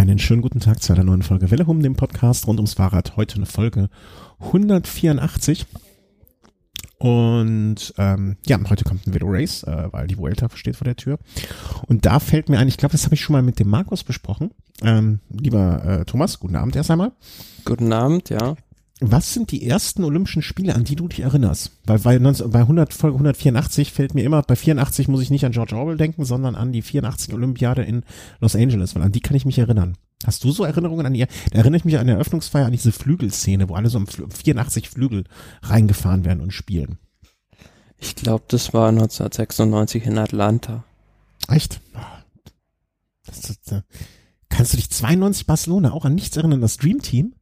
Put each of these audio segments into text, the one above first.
Einen schönen guten Tag zu einer neuen Folge Welle um dem Podcast rund ums Fahrrad. Heute eine Folge 184. Und ähm, ja, heute kommt ein Velo Race, äh, weil die Vuelta steht vor der Tür. Und da fällt mir ein, ich glaube, das habe ich schon mal mit dem Markus besprochen. Ähm, lieber äh, Thomas, guten Abend erst einmal. Guten Abend, ja. Was sind die ersten Olympischen Spiele, an die du dich erinnerst? Weil bei, 19, bei 100, Folge 184 fällt mir immer, bei 84 muss ich nicht an George Orwell denken, sondern an die 84 Olympiade in Los Angeles, weil an die kann ich mich erinnern. Hast du so Erinnerungen an die? Da erinnere ich mich an der Eröffnungsfeier an diese Flügelszene, wo alle so um 84 Flügel reingefahren werden und spielen. Ich glaube, das war 1996 in Atlanta. Echt? Das, das, das, kannst du dich 92 Barcelona auch an nichts erinnern, das Dream Team?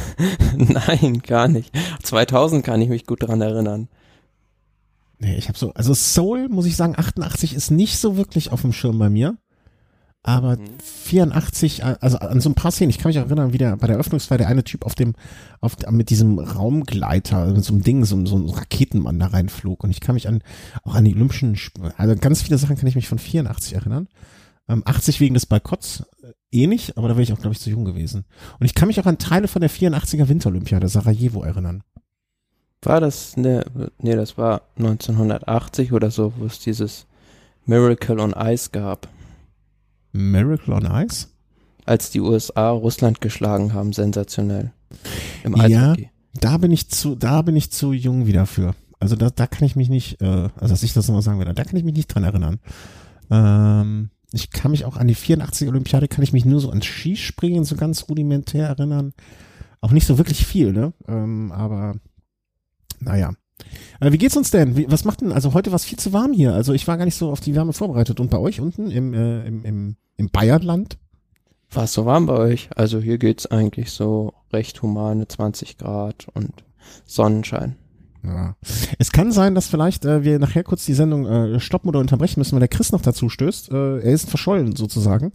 Nein, gar nicht. 2000 kann ich mich gut dran erinnern. Nee, ich habe so, also Soul, muss ich sagen, 88 ist nicht so wirklich auf dem Schirm bei mir. Aber mhm. 84, also an so ein paar Szenen, ich kann mich auch erinnern, wie der bei der Eröffnungsfeier der eine Typ auf dem, auf, mit diesem Raumgleiter, mit so einem Ding, so, so ein Raketenmann da reinflog. Und ich kann mich an, auch an die Olympischen, also ganz viele Sachen kann ich mich von 84 erinnern. Ähm, 80 wegen des Boykotts äh, eh nicht, aber da wäre ich auch, glaube ich, zu jung gewesen. Und ich kann mich auch an Teile von der 84er Winterolympiade Sarajevo erinnern. War das, ne, nee, das war 1980 oder so, wo es dieses Miracle on Ice gab. Miracle on Ice? Als die USA Russland geschlagen haben, sensationell. Im Ja, da bin ich zu, da bin ich zu jung wieder für. Also da, da kann ich mich nicht, äh, also dass ich das nochmal sagen würde, da kann ich mich nicht dran erinnern. Ähm, ich kann mich auch an die 84 Olympiade, kann ich mich nur so ans Skispringen so ganz rudimentär erinnern. Auch nicht so wirklich viel, ne? Ähm, aber naja. Äh, wie geht's uns denn? Wie, was macht denn? Also heute war es viel zu warm hier. Also ich war gar nicht so auf die Wärme vorbereitet. Und bei euch unten im, äh, im, im, im Bayernland? War es so warm bei euch? Also hier geht's eigentlich so recht humane 20 Grad und Sonnenschein. Ja. Es kann sein, dass vielleicht äh, wir nachher kurz die Sendung äh, stoppen oder unterbrechen müssen, weil der Chris noch dazu stößt. Äh, er ist verschollen sozusagen.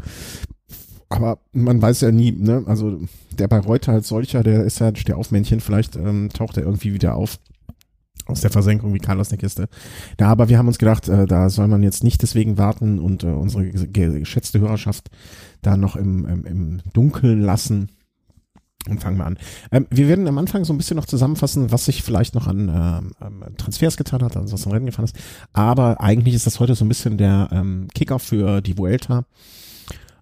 Aber man weiß ja nie, ne? Also der bei Reuter als solcher, der ist ja der Aufmännchen, vielleicht ähm, taucht er irgendwie wieder auf aus der Versenkung wie Carlos der Kiste. Ja, aber wir haben uns gedacht, äh, da soll man jetzt nicht deswegen warten und äh, unsere geschätzte Hörerschaft da noch im, im, im Dunkeln lassen. Und fangen wir an. Ähm, wir werden am Anfang so ein bisschen noch zusammenfassen, was sich vielleicht noch an ähm, Transfers getan hat, also was am Rennen gefahren ist. Aber eigentlich ist das heute so ein bisschen der ähm, Kicker für die Vuelta.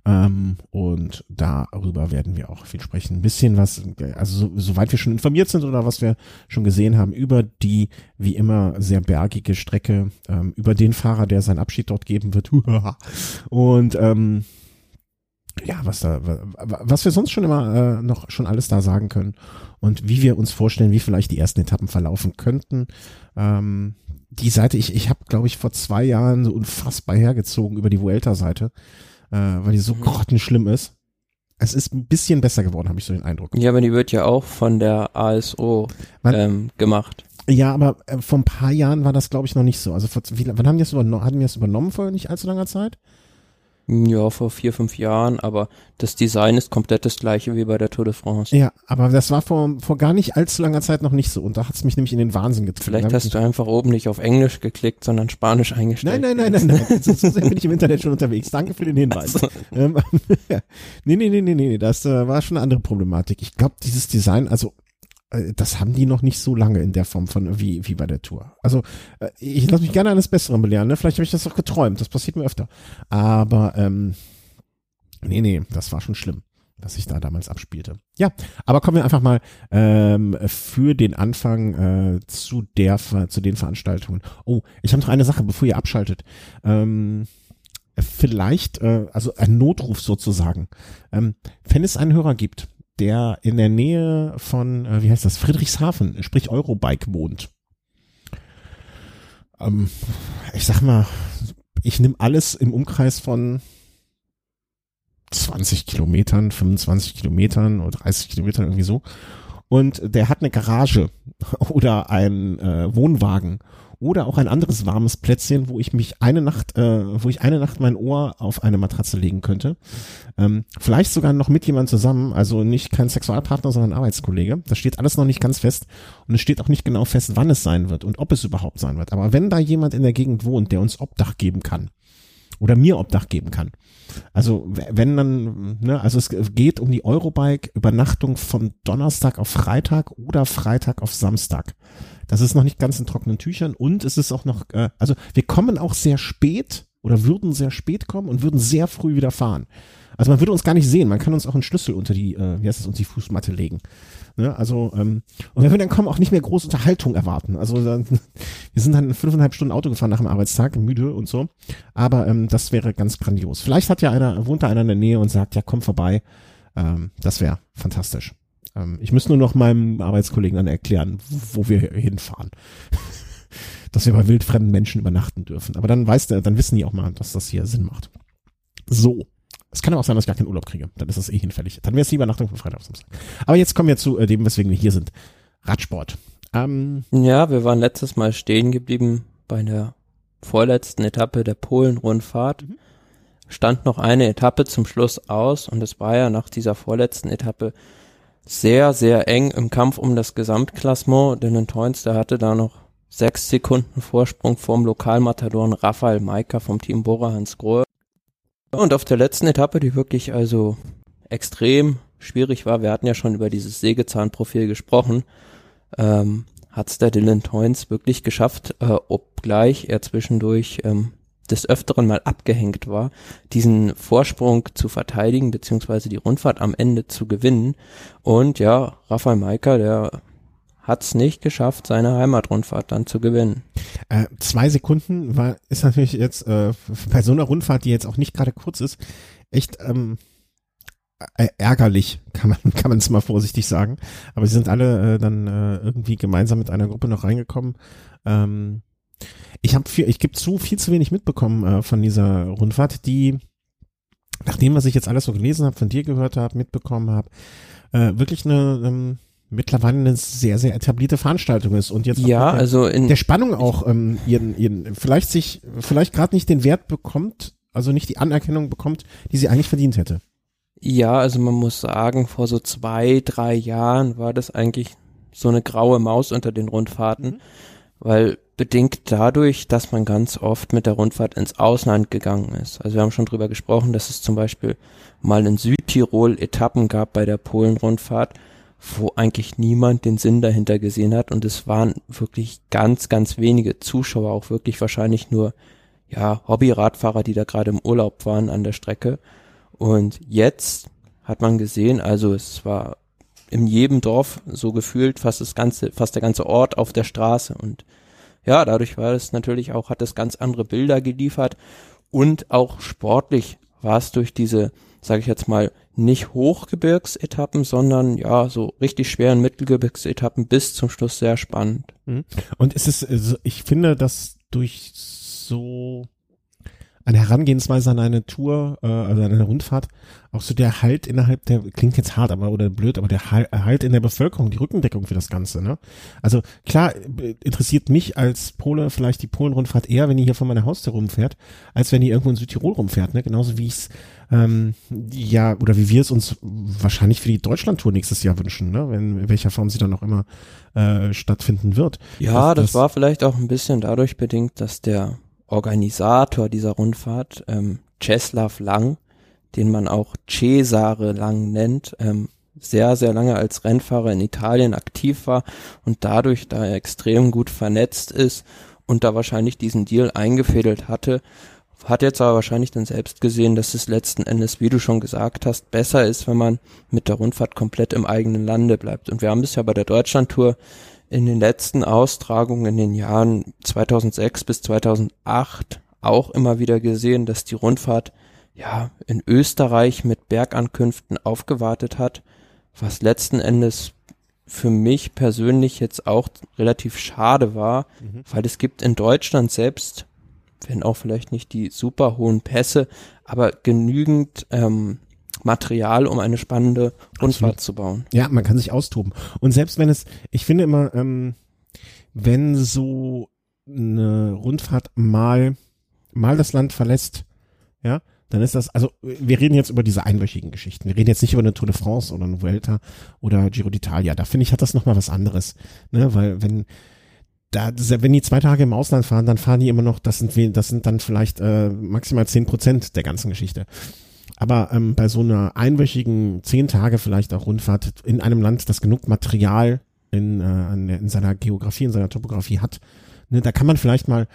Ähm, und darüber werden wir auch viel sprechen. Ein bisschen was, also so, soweit wir schon informiert sind oder was wir schon gesehen haben, über die wie immer sehr bergige Strecke, ähm, über den Fahrer, der seinen Abschied dort geben wird. und ähm, ja, was da, was wir sonst schon immer äh, noch schon alles da sagen können und wie wir uns vorstellen, wie vielleicht die ersten Etappen verlaufen könnten. Ähm, die Seite, ich, ich habe, glaube ich, vor zwei Jahren so unfassbar hergezogen über die Vuelta-Seite, äh, weil die so mhm. grottenschlimm ist. Es ist ein bisschen besser geworden, habe ich so den Eindruck. Ja, aber die wird ja auch von der ASO ähm, gemacht. Ja, aber äh, vor ein paar Jahren war das, glaube ich, noch nicht so. Also vor, wie, wann haben die das übernommen? Hatten wir das übernommen vor nicht allzu langer Zeit? Ja, vor vier, fünf Jahren, aber das Design ist komplett das gleiche wie bei der Tour de France. Ja, aber das war vor, vor gar nicht allzu langer Zeit noch nicht so und da hat's mich nämlich in den Wahnsinn getrieben. Vielleicht hast du einfach oben nicht auf Englisch geklickt, sondern Spanisch eingestellt. Nein, nein, nein, nein, nein. so, so sehr bin ich im Internet schon unterwegs. Danke für den Hinweis. So. Ähm, nee, nee, nee, nee, nee, das äh, war schon eine andere Problematik. Ich glaube, dieses Design, also das haben die noch nicht so lange in der Form von wie, wie bei der Tour. Also äh, ich lasse mich gerne eines Besseren belehren, ne? Vielleicht habe ich das auch geträumt, das passiert mir öfter. Aber ähm, nee, nee, das war schon schlimm, was sich da damals abspielte. Ja, aber kommen wir einfach mal ähm, für den Anfang äh, zu der zu den Veranstaltungen. Oh, ich habe noch eine Sache, bevor ihr abschaltet. Ähm, vielleicht, äh, also ein Notruf sozusagen. Ähm, wenn es einen Hörer gibt, der in der Nähe von, äh, wie heißt das, Friedrichshafen, sprich Eurobike wohnt. Ähm, ich sag mal, ich nehme alles im Umkreis von 20 Kilometern, 25 Kilometern oder 30 Kilometern irgendwie so. Und der hat eine Garage oder einen äh, Wohnwagen oder auch ein anderes warmes Plätzchen, wo ich mich eine Nacht, äh, wo ich eine Nacht mein Ohr auf eine Matratze legen könnte. Ähm, vielleicht sogar noch mit jemand zusammen, also nicht kein Sexualpartner, sondern ein Arbeitskollege. Das steht alles noch nicht ganz fest und es steht auch nicht genau fest, wann es sein wird und ob es überhaupt sein wird. Aber wenn da jemand in der Gegend wohnt, der uns Obdach geben kann, oder mir Obdach geben kann. Also wenn dann, ne, also es geht um die Eurobike Übernachtung von Donnerstag auf Freitag oder Freitag auf Samstag. Das ist noch nicht ganz in trockenen Tüchern und es ist auch noch, äh, also wir kommen auch sehr spät oder würden sehr spät kommen und würden sehr früh wieder fahren. Also man würde uns gar nicht sehen, man kann uns auch einen Schlüssel unter die, äh, wie heißt es, unter die Fußmatte legen. Ne? Also, ähm, und wenn wir dann kommen, auch nicht mehr große Unterhaltung erwarten. Also dann, wir sind dann fünfeinhalb Stunden Auto gefahren nach dem Arbeitstag, müde und so. Aber ähm, das wäre ganz grandios. Vielleicht hat ja einer, wohnt da einer in der Nähe und sagt, ja, komm vorbei. Ähm, das wäre fantastisch. Ähm, ich müsste nur noch meinem Arbeitskollegen dann erklären, wo wir hinfahren. dass wir bei wildfremden Menschen übernachten dürfen. Aber dann weiß der, dann wissen die auch mal, dass das hier Sinn macht. So. Es kann aber auch sein, dass ich gar keinen Urlaub kriege. Dann ist das eh hinfällig. Dann wäre es die Übernachtung von Freitag auf Samstag. Aber jetzt kommen wir zu äh, dem, weswegen wir hier sind. Radsport. Ähm, ja, wir waren letztes Mal stehen geblieben bei der vorletzten Etappe der Polen-Rundfahrt. Mhm. Stand noch eine Etappe zum Schluss aus und es war ja nach dieser vorletzten Etappe sehr, sehr eng im Kampf um das Gesamtklassement. Dylan Toyns, der hatte da noch sechs Sekunden Vorsprung vorm Lokalmatadoren Rafael Maika vom Team Bora Hans Grohe. Und auf der letzten Etappe, die wirklich also extrem schwierig war, wir hatten ja schon über dieses Sägezahnprofil gesprochen, ähm, hat es der Dylan Toyns wirklich geschafft, äh, obgleich er zwischendurch ähm, des Öfteren mal abgehängt war, diesen Vorsprung zu verteidigen, beziehungsweise die Rundfahrt am Ende zu gewinnen. Und ja, Rafael Maika, der hat es nicht geschafft, seine Heimatrundfahrt dann zu gewinnen. Äh, zwei Sekunden war, ist natürlich jetzt äh, bei so einer Rundfahrt, die jetzt auch nicht gerade kurz ist, echt ähm, ärgerlich, kann man kann es mal vorsichtig sagen. Aber sie sind alle äh, dann äh, irgendwie gemeinsam mit einer Gruppe noch reingekommen. Ähm, ich habe viel, ich gebe zu viel zu wenig mitbekommen äh, von dieser Rundfahrt, die nachdem was ich jetzt alles so gelesen habe, von dir gehört habe, mitbekommen habe, wirklich eine ähm, mittlerweile eine sehr, sehr etablierte Veranstaltung ist und jetzt ja, der, also in der Spannung auch ähm, ihren, ihren, vielleicht sich, vielleicht gerade nicht den Wert bekommt, also nicht die Anerkennung bekommt, die sie eigentlich verdient hätte. Ja, also man muss sagen, vor so zwei, drei Jahren war das eigentlich so eine graue Maus unter den Rundfahrten, mhm. weil bedingt dadurch, dass man ganz oft mit der Rundfahrt ins Ausland gegangen ist. Also wir haben schon drüber gesprochen, dass es zum Beispiel mal in Südtirol Etappen gab bei der Polen-Rundfahrt, wo eigentlich niemand den Sinn dahinter gesehen hat. Und es waren wirklich ganz, ganz wenige Zuschauer, auch wirklich wahrscheinlich nur ja Hobby-Radfahrer, die da gerade im Urlaub waren an der Strecke. Und jetzt hat man gesehen, also es war in jedem Dorf so gefühlt fast das ganze, fast der ganze Ort auf der Straße. Und ja, dadurch war es natürlich auch, hat es ganz andere Bilder geliefert. Und auch sportlich war es durch diese, sage ich jetzt mal, nicht Hochgebirgsetappen, sondern ja, so richtig schweren Mittelgebirgsetappen bis zum Schluss sehr spannend. Mhm. Und es ist, also ich finde, dass durch so eine Herangehensweise an eine Tour, äh, also an eine Rundfahrt, auch so der Halt innerhalb der, klingt jetzt hart, aber oder blöd, aber der Halt in der Bevölkerung, die Rückendeckung für das Ganze, ne? Also klar, interessiert mich als Pole vielleicht die Polen-Rundfahrt eher, wenn die hier von meiner Haustür rumfährt, als wenn die irgendwo in Südtirol rumfährt, ne? Genauso wie ich es ähm, ja, oder wie wir es uns wahrscheinlich für die Deutschlandtour nächstes Jahr wünschen, ne? Wenn, in welcher Form sie dann auch immer äh, stattfinden wird. Ja, das, das war vielleicht auch ein bisschen dadurch bedingt, dass der Organisator dieser Rundfahrt, ähm, Czeslaw Lang, den man auch Cesare Lang nennt, ähm, sehr, sehr lange als Rennfahrer in Italien aktiv war und dadurch da extrem gut vernetzt ist und da wahrscheinlich diesen Deal eingefädelt hatte, hat jetzt aber wahrscheinlich dann selbst gesehen, dass es letzten Endes, wie du schon gesagt hast, besser ist, wenn man mit der Rundfahrt komplett im eigenen Lande bleibt. Und wir haben ja bei der Deutschlandtour in den letzten Austragungen in den Jahren 2006 bis 2008 auch immer wieder gesehen, dass die Rundfahrt ja in Österreich mit Bergankünften aufgewartet hat, was letzten Endes für mich persönlich jetzt auch relativ schade war, mhm. weil es gibt in Deutschland selbst, wenn auch vielleicht nicht die super hohen Pässe, aber genügend ähm, Material, um eine spannende Rundfahrt zu bauen. Ja, man kann sich austoben. Und selbst wenn es, ich finde immer, ähm, wenn so eine Rundfahrt mal, mal das Land verlässt, ja, dann ist das, also wir reden jetzt über diese einwöchigen Geschichten. Wir reden jetzt nicht über eine Tour de France oder eine Vuelta oder Giro d'Italia. Da finde ich, hat das nochmal was anderes. Ne? Weil wenn da, wenn die zwei Tage im Ausland fahren, dann fahren die immer noch, das sind, das sind dann vielleicht äh, maximal zehn Prozent der ganzen Geschichte. Aber ähm, bei so einer einwöchigen, zehn Tage vielleicht auch Rundfahrt in einem Land, das genug Material in, äh, in seiner Geografie, in seiner Topografie hat, ne, da kann man vielleicht mal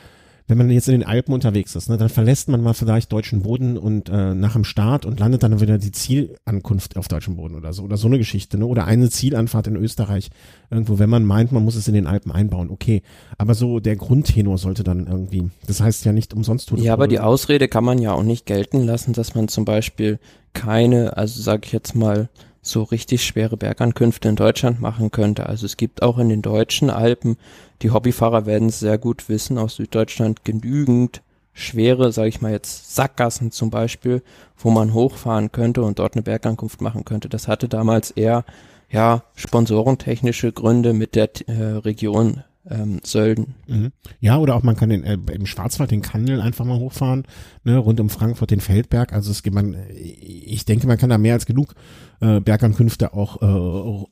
wenn man jetzt in den Alpen unterwegs ist, ne, dann verlässt man mal vielleicht deutschen Boden und äh, nach dem Start und landet dann wieder die Zielankunft auf deutschem Boden oder so oder so eine Geschichte, ne? Oder eine Zielanfahrt in Österreich irgendwo, wenn man meint, man muss es in den Alpen einbauen, okay. Aber so der Grundtenor sollte dann irgendwie, das heißt ja nicht umsonst tun. Ja, aber die Ausrede kann man ja auch nicht gelten lassen, dass man zum Beispiel keine, also sage ich jetzt mal, so richtig schwere Bergankünfte in Deutschland machen könnte. Also es gibt auch in den deutschen Alpen, die Hobbyfahrer werden es sehr gut wissen, aus Süddeutschland genügend schwere, sage ich mal jetzt Sackgassen zum Beispiel, wo man hochfahren könnte und dort eine Bergankunft machen könnte. Das hatte damals eher ja sponsorentechnische Gründe mit der äh, Region ähm, Sölden. Mhm. Ja, oder auch man kann den, äh, im Schwarzwald den Kandel einfach mal hochfahren, ne, rund um Frankfurt den Feldberg. Also es gibt man, ich denke, man kann da mehr als genug äh, Bergankünfte auch äh,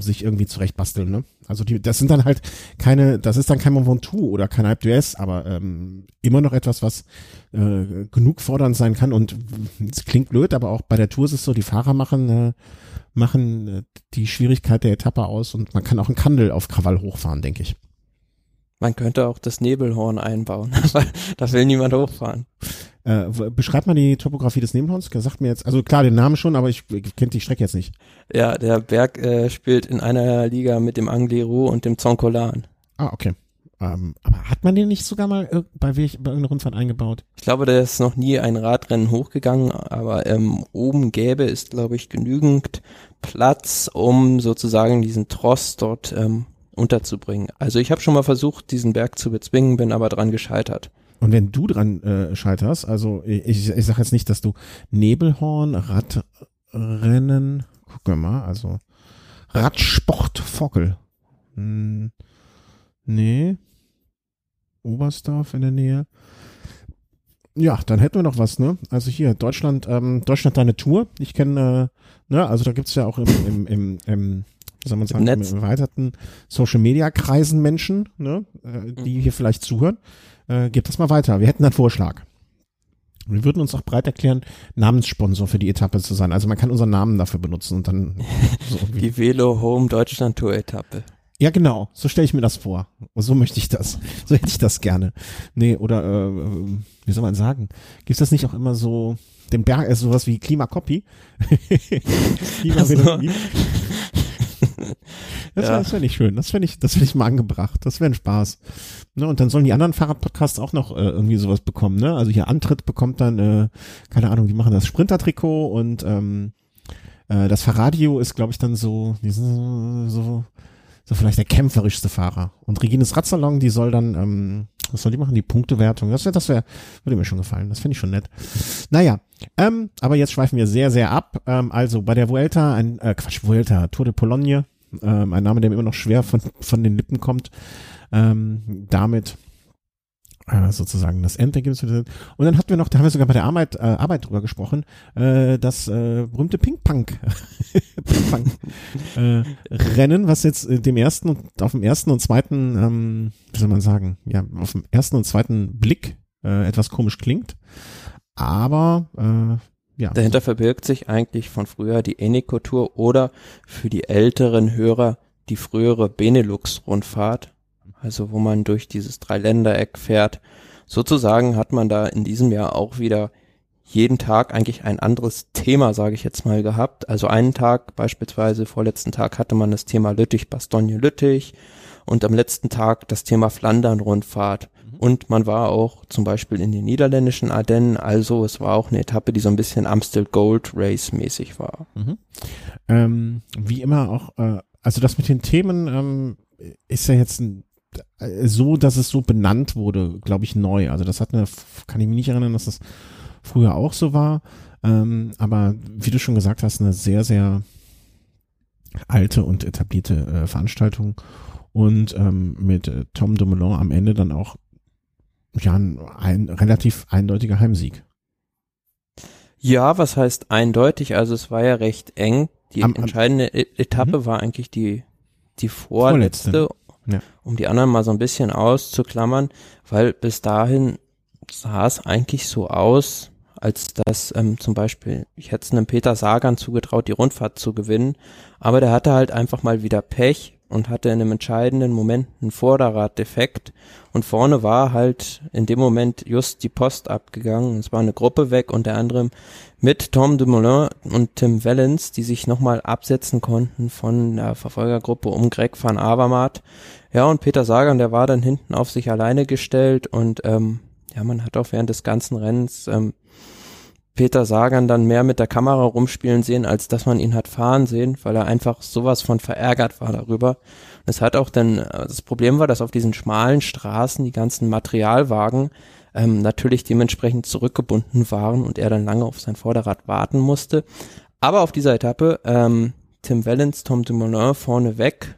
sich irgendwie zurecht basteln. Ne? Also die, das sind dann halt keine, das ist dann kein Mont Ventoux oder kein Alpe d'Huez, aber ähm, immer noch etwas, was äh, genug fordernd sein kann. Und es klingt blöd, aber auch bei der Tour ist es so, die Fahrer machen äh, machen äh, die Schwierigkeit der Etappe aus und man kann auch einen Kandel auf Krawall hochfahren, denke ich. Man könnte auch das Nebelhorn einbauen, aber da will niemand hochfahren. Äh, beschreibt mal die Topografie des Nebelhorns. Sagt mir jetzt, also klar, den Namen schon, aber ich, ich kenne die Strecke jetzt nicht. Ja, der Berg äh, spielt in einer Liga mit dem Angliru und dem Zoncolan. Ah, okay. Ähm, aber hat man den nicht sogar mal bei, welch, bei irgendeiner Rundfahrt eingebaut? Ich glaube, der ist noch nie ein Radrennen hochgegangen, aber ähm, oben gäbe ist, glaube ich, genügend Platz, um sozusagen diesen Tross dort ähm, unterzubringen. Also ich habe schon mal versucht, diesen Berg zu bezwingen, bin aber dran gescheitert. Und wenn du dran äh, scheiterst, also ich, ich sage jetzt nicht, dass du Nebelhorn, Radrennen, guck mal, also Radsport Vogel. Hm, nee. Oberstdorf in der Nähe. Ja, dann hätten wir noch was, ne? Also hier, Deutschland, ähm, Deutschland deine Tour. Ich kenne, äh, ne, also da gibt's ja auch im, im, im, im wie soll man sagen, Netz. im erweiterten Social Media Kreisen Menschen, ne, äh, die hier vielleicht zuhören. Äh, gebt das mal weiter. Wir hätten einen Vorschlag. Wir würden uns auch bereit erklären, Namenssponsor für die Etappe zu sein. Also man kann unseren Namen dafür benutzen und dann so die Velo Home Deutschland Tour Etappe. Ja, genau. So stelle ich mir das vor. So möchte ich das. So hätte ich das gerne. Nee, oder äh, wie soll man sagen? Gibt es das nicht auch immer so den Berg, äh, sowas wie Klimakopie? Klimamelodie. Das wäre ja. wär nicht schön. Das fände ich, das fänd ich mal angebracht. Das wäre ein Spaß. Ne, und dann sollen die anderen Fahrradpodcasts auch noch äh, irgendwie sowas bekommen. Ne? Also hier Antritt bekommt dann, äh, keine Ahnung, die machen das Sprinter-Trikot und ähm, äh, das Fahrradio ist, glaube ich, dann so, die sind so, so vielleicht der kämpferischste Fahrer. Und Regines Radsalon, die soll dann, ähm, was soll die machen? Die Punktewertung. Das wäre, das wäre, würde mir schon gefallen. Das finde ich schon nett. Naja, ähm, aber jetzt schweifen wir sehr, sehr ab. Ähm, also bei der Vuelta, ein, äh, Quatsch, Vuelta, Tour de Pologne, ähm, ein Name, der mir immer noch schwer von, von den Lippen kommt. Ähm, damit sozusagen das Endergebnis. Und dann hatten wir noch, da haben wir sogar bei der Arbeit, äh, Arbeit drüber gesprochen, äh, das äh, berühmte Ping-Pong Ping äh, Rennen, was jetzt äh, dem ersten und auf dem ersten und zweiten, ähm, wie soll man sagen, ja, auf dem ersten und zweiten Blick äh, etwas komisch klingt. Aber äh, ja. Dahinter verbirgt sich eigentlich von früher die Eneco-Tour oder für die älteren Hörer die frühere Benelux-Rundfahrt, also wo man durch dieses Dreiländereck fährt. Sozusagen hat man da in diesem Jahr auch wieder jeden Tag eigentlich ein anderes Thema, sage ich jetzt mal, gehabt. Also einen Tag, beispielsweise vorletzten Tag, hatte man das Thema Lüttich-Bastogne-Lüttich und am letzten Tag das Thema Flandern-Rundfahrt. Und man war auch zum Beispiel in den niederländischen Ardennen, also es war auch eine Etappe, die so ein bisschen Amstel Gold Race mäßig war. Mhm. Ähm, wie immer auch, äh, also das mit den Themen ähm, ist ja jetzt ein, so, dass es so benannt wurde, glaube ich, neu. Also das hat eine, kann ich mich nicht erinnern, dass das früher auch so war. Ähm, aber wie du schon gesagt hast, eine sehr, sehr alte und etablierte äh, Veranstaltung und ähm, mit äh, Tom Dumoulin am Ende dann auch ja, ein, ein relativ eindeutiger Heimsieg. Ja, was heißt eindeutig? Also es war ja recht eng. Die am, entscheidende am, e- Etappe mhm. war eigentlich die, die vorletzte. vorletzte. Ja. um die anderen mal so ein bisschen auszuklammern, weil bis dahin sah es eigentlich so aus, als dass ähm, zum Beispiel, ich hätte es einem Peter Sagan zugetraut, die Rundfahrt zu gewinnen, aber der hatte halt einfach mal wieder Pech und hatte in einem entscheidenden Moment einen Vorderraddefekt und vorne war halt in dem Moment just die Post abgegangen. Es war eine Gruppe weg, unter anderem mit Tom Dumoulin und Tim Wellens, die sich nochmal absetzen konnten von der Verfolgergruppe um Greg van Avermaet. Ja, und Peter Sagan, der war dann hinten auf sich alleine gestellt und ähm, ja, man hat auch während des ganzen Rennens ähm, Peter Sagan dann mehr mit der Kamera rumspielen sehen, als dass man ihn hat fahren sehen, weil er einfach sowas von verärgert war darüber. Es hat auch dann, äh, das Problem war, dass auf diesen schmalen Straßen die ganzen Materialwagen ähm, natürlich dementsprechend zurückgebunden waren und er dann lange auf sein Vorderrad warten musste. Aber auf dieser Etappe, ähm, Tim Wellens, Tom Dumoulin vorne weg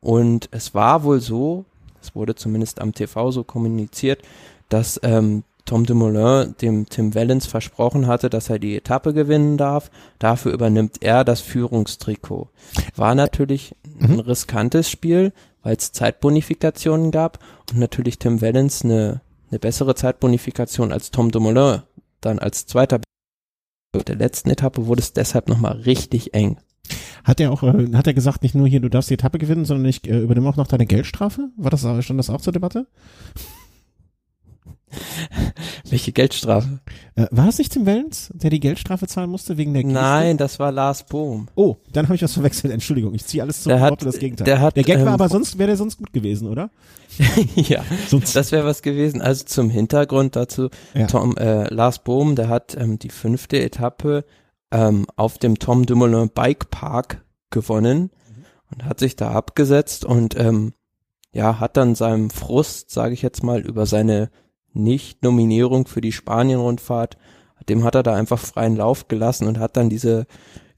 und es war wohl so, es wurde zumindest am TV so kommuniziert, dass ähm, Tom Dumoulin dem Tim Wellens versprochen hatte, dass er die Etappe gewinnen darf. Dafür übernimmt er das Führungstrikot. War natürlich mhm. ein riskantes Spiel, weil es Zeitbonifikationen gab und natürlich Tim Wellens eine, eine bessere Zeitbonifikation als Tom Dumoulin dann als zweiter der letzten Etappe wurde es deshalb nochmal richtig eng. Hat er auch, äh, hat er gesagt, nicht nur hier, du darfst die Etappe gewinnen, sondern ich äh, übernehme auch noch deine Geldstrafe? War das, stand das auch zur Debatte? Welche Geldstrafe? Äh, war das nicht Tim Wellens, der die Geldstrafe zahlen musste wegen der Geste? Nein, das war Lars Bohm. Oh, dann habe ich was verwechselt. Entschuldigung, ich ziehe alles zurück, hat, das Gegenteil. Der, hat, der Gag ähm, war aber sonst, wäre der sonst gut gewesen, oder? ja, sonst. das wäre was gewesen. Also zum Hintergrund dazu, ja. Tom, äh, Lars Bohm, der hat ähm, die fünfte Etappe ähm, auf dem Tom Dumoulin Bike Park gewonnen mhm. und hat sich da abgesetzt und ähm, ja, hat dann seinem Frust, sage ich jetzt mal, über seine nicht-Nominierung für die Spanien-Rundfahrt, dem hat er da einfach freien Lauf gelassen und hat dann diese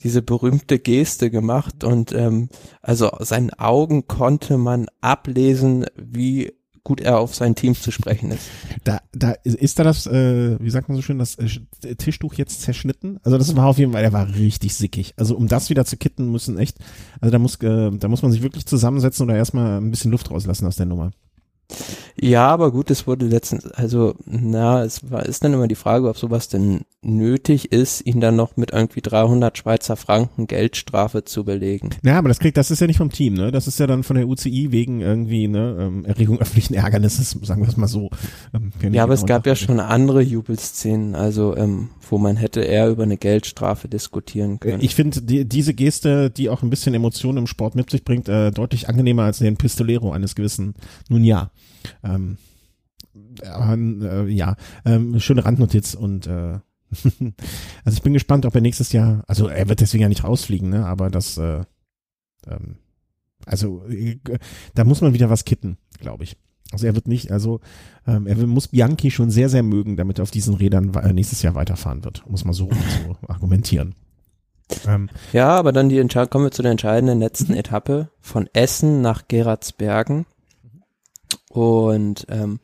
diese berühmte Geste gemacht und ähm, also seinen Augen konnte man ablesen, wie gut er auf sein Team zu sprechen ist. Da, da ist da das, äh, wie sagt man so schön, das äh, Tischtuch jetzt zerschnitten. Also das war auf jeden Fall, der war richtig sickig. Also um das wieder zu kitten müssen echt, also da muss, äh, da muss man sich wirklich zusammensetzen oder erstmal ein bisschen Luft rauslassen aus der Nummer. Ja, aber gut, es wurde letztens, also, na, es war, ist dann immer die Frage, ob sowas denn nötig ist, ihn dann noch mit irgendwie 300 Schweizer Franken Geldstrafe zu belegen. Ja, aber das kriegt, das ist ja nicht vom Team, ne? Das ist ja dann von der UCI wegen irgendwie, ne, ähm, Erregung öffentlichen Ärgernisses, sagen wir es mal so. Ähm, ja, aber es gab ja schon andere Jubelszenen, also, ähm, wo man hätte eher über eine Geldstrafe diskutieren können. Ich finde die, diese Geste, die auch ein bisschen Emotionen im Sport mit sich bringt, äh, deutlich angenehmer als den Pistolero eines gewissen, nun ja. Ähm, äh, ja, ähm, schöne Randnotiz und äh, also ich bin gespannt, ob er nächstes Jahr, also er wird deswegen ja nicht rausfliegen, ne? Aber das, äh, ähm, also äh, da muss man wieder was kitten, glaube ich. Also er wird nicht, also ähm, er muss Bianchi schon sehr, sehr mögen, damit er auf diesen Rädern nächstes Jahr weiterfahren wird, muss man so, so argumentieren. Ähm, ja, aber dann die kommen wir zu der entscheidenden letzten Etappe von Essen nach Geratsbergen. Und ähm,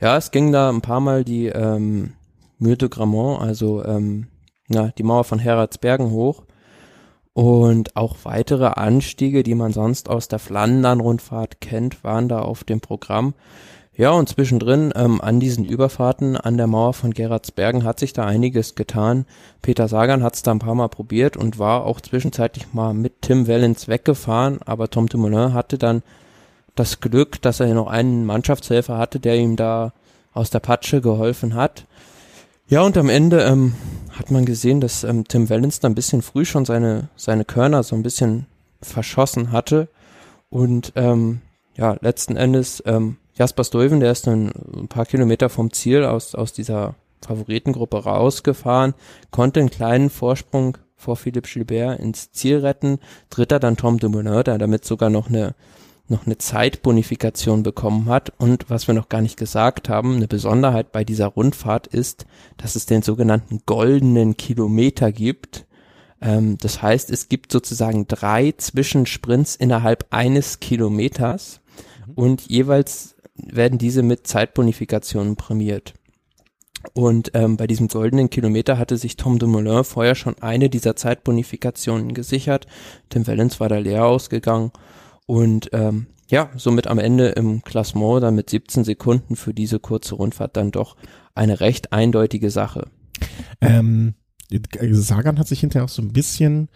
ja, es ging da ein paar Mal die ähm, Mur de Gramont, also ähm, na, die Mauer von Heratsbergen hoch. Und auch weitere Anstiege, die man sonst aus der Flandern-Rundfahrt kennt, waren da auf dem Programm. Ja, und zwischendrin ähm, an diesen Überfahrten an der Mauer von Geratsbergen hat sich da einiges getan. Peter Sagan hat es da ein paar Mal probiert und war auch zwischenzeitlich mal mit Tim Wellens weggefahren, aber Tom Dumoulin hatte dann das Glück, dass er noch einen Mannschaftshelfer hatte, der ihm da aus der Patsche geholfen hat. Ja, und am Ende ähm, hat man gesehen, dass ähm, Tim Wellens da ein bisschen früh schon seine, seine Körner so ein bisschen verschossen hatte. Und ähm, ja, letzten Endes ähm, Jasper Stuyven, der ist dann ein paar Kilometer vom Ziel aus, aus dieser Favoritengruppe rausgefahren, konnte einen kleinen Vorsprung vor Philipp Gilbert ins Ziel retten. Dritter dann Tom Dumoulin, der damit sogar noch eine noch eine Zeitbonifikation bekommen hat. Und was wir noch gar nicht gesagt haben, eine Besonderheit bei dieser Rundfahrt ist, dass es den sogenannten goldenen Kilometer gibt. Ähm, das heißt, es gibt sozusagen drei Zwischensprints innerhalb eines Kilometers mhm. und jeweils werden diese mit Zeitbonifikationen prämiert. Und ähm, bei diesem goldenen Kilometer hatte sich Tom Dumoulin vorher schon eine dieser Zeitbonifikationen gesichert. Tim Wellens war da leer ausgegangen und ähm, ja, somit am Ende im Klassement dann mit 17 Sekunden für diese kurze Rundfahrt dann doch eine recht eindeutige Sache. Ähm, Sagan hat sich hinterher auch so ein bisschen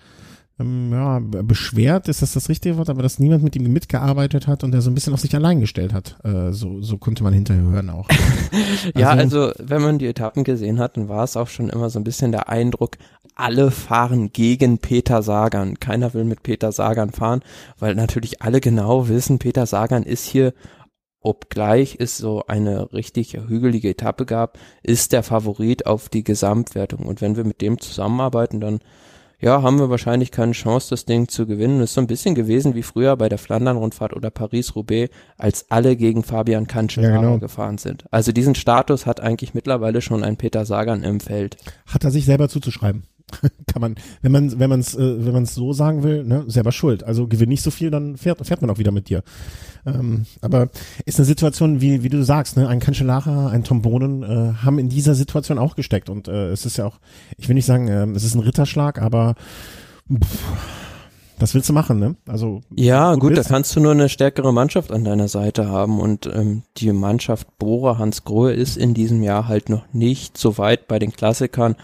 ähm, ja, beschwert, ist das das richtige Wort, aber dass niemand mit ihm mitgearbeitet hat und er so ein bisschen auf sich allein gestellt hat. Äh, so, so konnte man hinterher hören auch. ja, also, also wenn man die Etappen gesehen hat, dann war es auch schon immer so ein bisschen der Eindruck, alle fahren gegen Peter Sagan. Keiner will mit Peter Sagan fahren, weil natürlich alle genau wissen, Peter Sagan ist hier obgleich es so eine richtig hügelige Etappe gab, ist der Favorit auf die Gesamtwertung. Und wenn wir mit dem zusammenarbeiten, dann ja, haben wir wahrscheinlich keine Chance, das Ding zu gewinnen. Das ist so ein bisschen gewesen wie früher bei der Flandern-Rundfahrt oder Paris-Roubaix, als alle gegen Fabian Cancellara ja, genau. gefahren sind. Also diesen Status hat eigentlich mittlerweile schon ein Peter Sagan im Feld. Hat er sich selber zuzuschreiben. Kann man, wenn man, wenn man es, äh, wenn man es so sagen will, ne, selber schuld. Also gewinn nicht so viel, dann fährt, fährt man auch wieder mit dir. Ähm, aber ist eine Situation, wie, wie du sagst, ne, ein Cancellara, ein Tom Bohnen äh, haben in dieser Situation auch gesteckt. Und äh, es ist ja auch, ich will nicht sagen, äh, es ist ein Ritterschlag, aber pff, was willst du machen, ne? Also ja, gut, da kannst du nur eine stärkere Mannschaft an deiner Seite haben und ähm, die Mannschaft Bora Hans Grohe ist in diesem Jahr halt noch nicht so weit bei den Klassikern,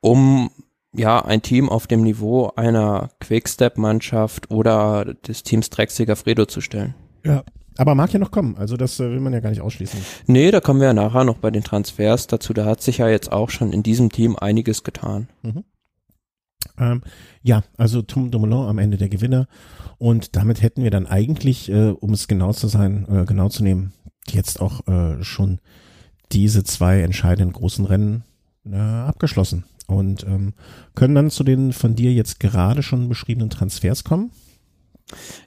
um ja ein Team auf dem Niveau einer Quickstep-Mannschaft oder des Teams Drecksiger Fredo zu stellen. Ja. Aber mag ja noch kommen, also das äh, will man ja gar nicht ausschließen. Nee, da kommen wir ja nachher noch bei den Transfers dazu. Da hat sich ja jetzt auch schon in diesem Team einiges getan. Mhm. Ähm, ja, also Tom Dumoulin am Ende der Gewinner. Und damit hätten wir dann eigentlich, äh, um es genau zu sein, äh, genau zu nehmen, jetzt auch äh, schon diese zwei entscheidenden großen Rennen äh, abgeschlossen. Und ähm, können dann zu den von dir jetzt gerade schon beschriebenen Transfers kommen.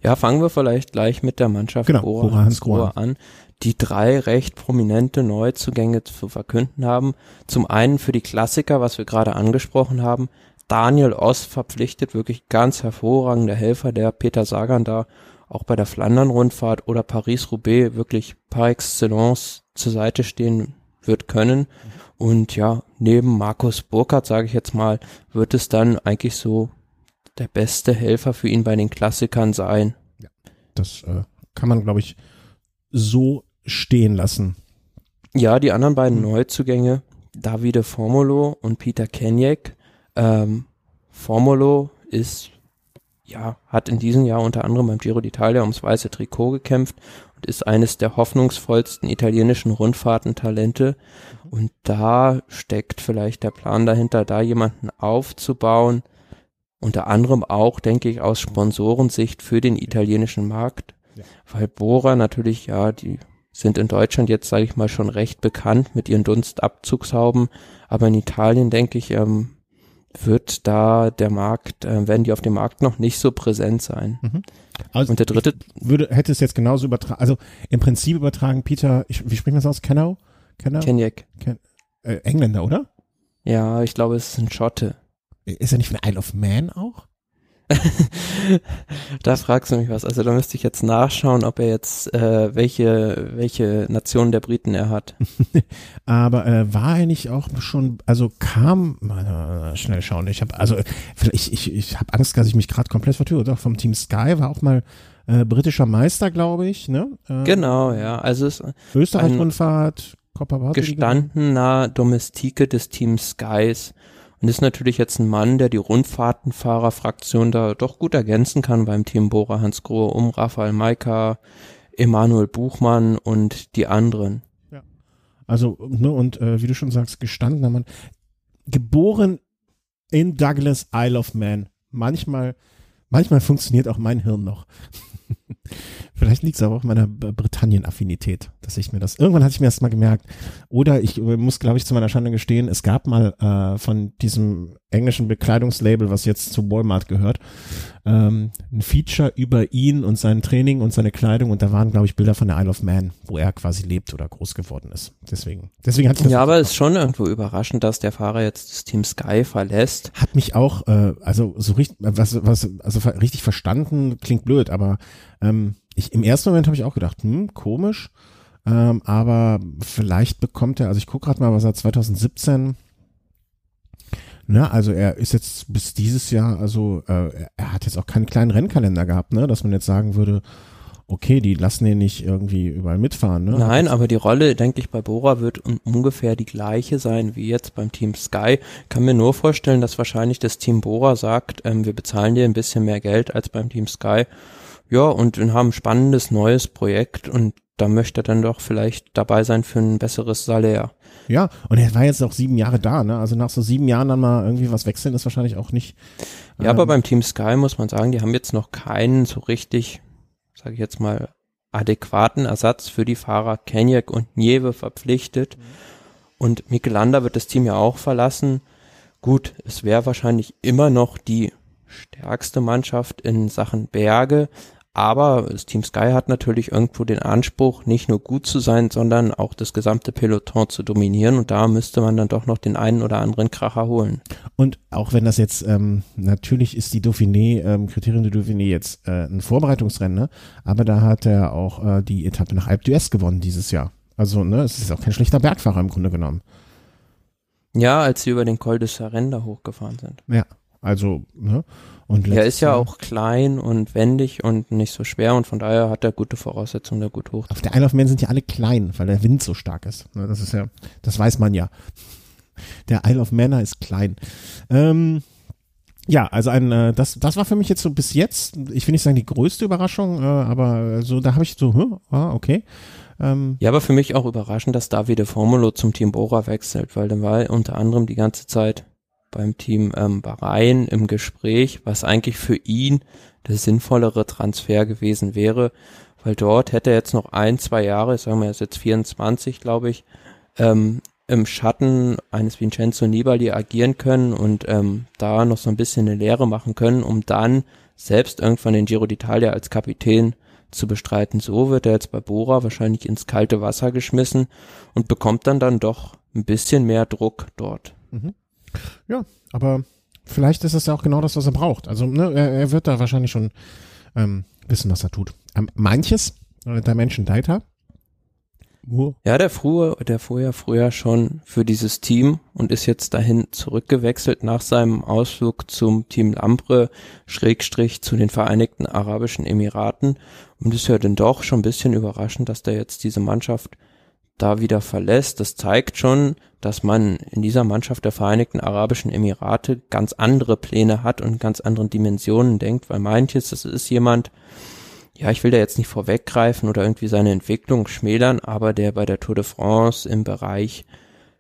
Ja, fangen wir vielleicht gleich mit der Mannschaft genau, Bora Hans Grohe an, die drei recht prominente Neuzugänge zu verkünden haben. Zum einen für die Klassiker, was wir gerade angesprochen haben, Daniel Oss verpflichtet, wirklich ganz hervorragender Helfer, der Peter Sagan da auch bei der Flandern-Rundfahrt oder Paris-Roubaix wirklich par excellence zur Seite stehen wird können. Und ja, neben Markus Burkhardt, sage ich jetzt mal, wird es dann eigentlich so der beste Helfer für ihn bei den Klassikern sein. Ja, das äh, kann man, glaube ich, so stehen lassen. Ja, die anderen beiden. Neuzugänge, Davide Formulo und Peter Kenyek. Ähm, Formulo ist, ja, hat in diesem Jahr unter anderem beim Giro d'Italia ums weiße Trikot gekämpft ist eines der hoffnungsvollsten italienischen Rundfahrtentalente. Und da steckt vielleicht der Plan dahinter, da jemanden aufzubauen, unter anderem auch, denke ich, aus Sponsorensicht für den italienischen Markt, ja. weil Bora natürlich, ja, die sind in Deutschland jetzt, sage ich mal, schon recht bekannt mit ihren Dunstabzugshauben, aber in Italien, denke ich, ähm, wird da der Markt, äh, werden die auf dem Markt noch nicht so präsent sein. Mhm. Also Und der dritte würde hätte es jetzt genauso übertragen, also im Prinzip übertragen Peter, ich, wie spricht man das aus? Kenau? Kenau? Kenyek. Ken, äh, Engländer, oder? Ja, ich glaube, es ist ein Schotte. Ist er nicht von Isle of Man auch? da fragst du mich was. Also da müsste ich jetzt nachschauen, ob er jetzt äh, welche welche Nation der Briten er hat. Aber äh, war er nicht auch schon? Also kam äh, schnell schauen. Ich habe also ich ich ich habe Angst, dass ich mich gerade komplett vertue. Doch vom Team Sky war auch mal äh, britischer Meister, glaube ich. Ne? Äh, genau, ja. Also es Österreich-Rundfahrt. Gestandener Domestike des Teams Skys und ist natürlich jetzt ein Mann, der die Rundfahrtenfahrerfraktion da doch gut ergänzen kann beim Team Bora Hans Grohe um Raphael Maika, Emanuel Buchmann und die anderen. Ja. Also, ne, und äh, wie du schon sagst, gestandener Mann. Geboren in Douglas, Isle of Man. Manchmal, manchmal funktioniert auch mein Hirn noch. Vielleicht liegt es aber auch meiner Britannien-Affinität, dass ich mir das, irgendwann hatte ich mir das mal gemerkt. Oder ich äh, muss, glaube ich, zu meiner Schande gestehen, es gab mal äh, von diesem englischen Bekleidungslabel, was jetzt zu Walmart gehört, ähm, ein Feature über ihn und sein Training und seine Kleidung und da waren, glaube ich, Bilder von der Isle of Man, wo er quasi lebt oder groß geworden ist. Deswegen, deswegen hatte ich das. Ja, aber es ist schon irgendwo überraschend, dass der Fahrer jetzt das Team Sky verlässt. Hat mich auch, äh, also so richtig, was, was, also richtig verstanden klingt blöd, aber ähm, ich, im ersten Moment habe ich auch gedacht, hm, komisch. Ähm, aber vielleicht bekommt er, also ich gucke gerade mal, was er 2017, ne, also er ist jetzt bis dieses Jahr, also äh, er hat jetzt auch keinen kleinen Rennkalender gehabt, ne, dass man jetzt sagen würde, okay, die lassen den nicht irgendwie überall mitfahren. Ne? Nein, aber die Rolle, denke ich, bei Bora wird un ungefähr die gleiche sein wie jetzt beim Team Sky. Kann mir nur vorstellen, dass wahrscheinlich das Team Bora sagt, ähm, wir bezahlen dir ein bisschen mehr Geld als beim Team Sky. Ja, und wir haben ein spannendes neues Projekt und da möchte er dann doch vielleicht dabei sein für ein besseres Salär. Ja, und er war jetzt auch sieben Jahre da, ne? Also nach so sieben Jahren dann mal irgendwie was wechseln, ist wahrscheinlich auch nicht. Ja, ähm, aber beim Team Sky muss man sagen, die haben jetzt noch keinen so richtig, sage ich jetzt mal, adäquaten Ersatz für die Fahrer Kenyek und Nieve verpflichtet. Mhm. Und Mikelander wird das Team ja auch verlassen. Gut, es wäre wahrscheinlich immer noch die stärkste Mannschaft in Sachen Berge, aber das Team Sky hat natürlich irgendwo den Anspruch, nicht nur gut zu sein, sondern auch das gesamte Peloton zu dominieren. Und da müsste man dann doch noch den einen oder anderen Kracher holen. Und auch wenn das jetzt, ähm, natürlich ist die Dauphiné, ähm, Kriterium de Dauphiné jetzt äh, ein Vorbereitungsrennen, ne? aber da hat er auch äh, die Etappe nach Alpe d'Huez gewonnen dieses Jahr. Also, ne, es ist auch kein schlechter Bergfahrer im Grunde genommen. Ja, als sie über den Col de Sarenda hochgefahren sind. Ja, also, ne? Und er ist ja auch klein und wendig und nicht so schwer und von daher hat er gute Voraussetzungen, da gut hoch. Auf der Isle of Man sind ja alle klein, weil der Wind so stark ist. Ne, das ist ja, das weiß man ja. Der Isle of Manor ist klein. Ähm, ja, also ein, äh, das, das war für mich jetzt so bis jetzt, ich will nicht sagen die größte Überraschung, äh, aber so, da habe ich so, hm, ah, okay. Ähm, ja, aber für mich auch überraschend, dass Davide Formulo zum Team Bora wechselt, weil dann war unter anderem die ganze Zeit beim Team ähm, Bahrain im Gespräch, was eigentlich für ihn der sinnvollere Transfer gewesen wäre, weil dort hätte er jetzt noch ein, zwei Jahre, sagen wir, er ist jetzt 24, glaube ich, ähm, im Schatten eines Vincenzo Nibali agieren können und ähm, da noch so ein bisschen eine Lehre machen können, um dann selbst irgendwann den Giro d'Italia als Kapitän zu bestreiten. So wird er jetzt bei Bora wahrscheinlich ins kalte Wasser geschmissen und bekommt dann dann doch ein bisschen mehr Druck dort. Mhm. Ja, aber vielleicht ist es ja auch genau das, was er braucht. Also ne, er, er wird da wahrscheinlich schon ähm, wissen, was er tut. Ähm, manches, äh, der Menschen. Uh. Ja, der fuhr, der ja früher schon für dieses Team und ist jetzt dahin zurückgewechselt nach seinem Ausflug zum Team Lambre, Schrägstrich zu den Vereinigten Arabischen Emiraten. Und ist ja dann doch schon ein bisschen überraschend, dass der jetzt diese Mannschaft da wieder verlässt. Das zeigt schon, dass man in dieser Mannschaft der Vereinigten Arabischen Emirate ganz andere Pläne hat und ganz anderen Dimensionen denkt, weil manches, das ist jemand, ja, ich will da jetzt nicht vorweggreifen oder irgendwie seine Entwicklung schmälern, aber der bei der Tour de France im Bereich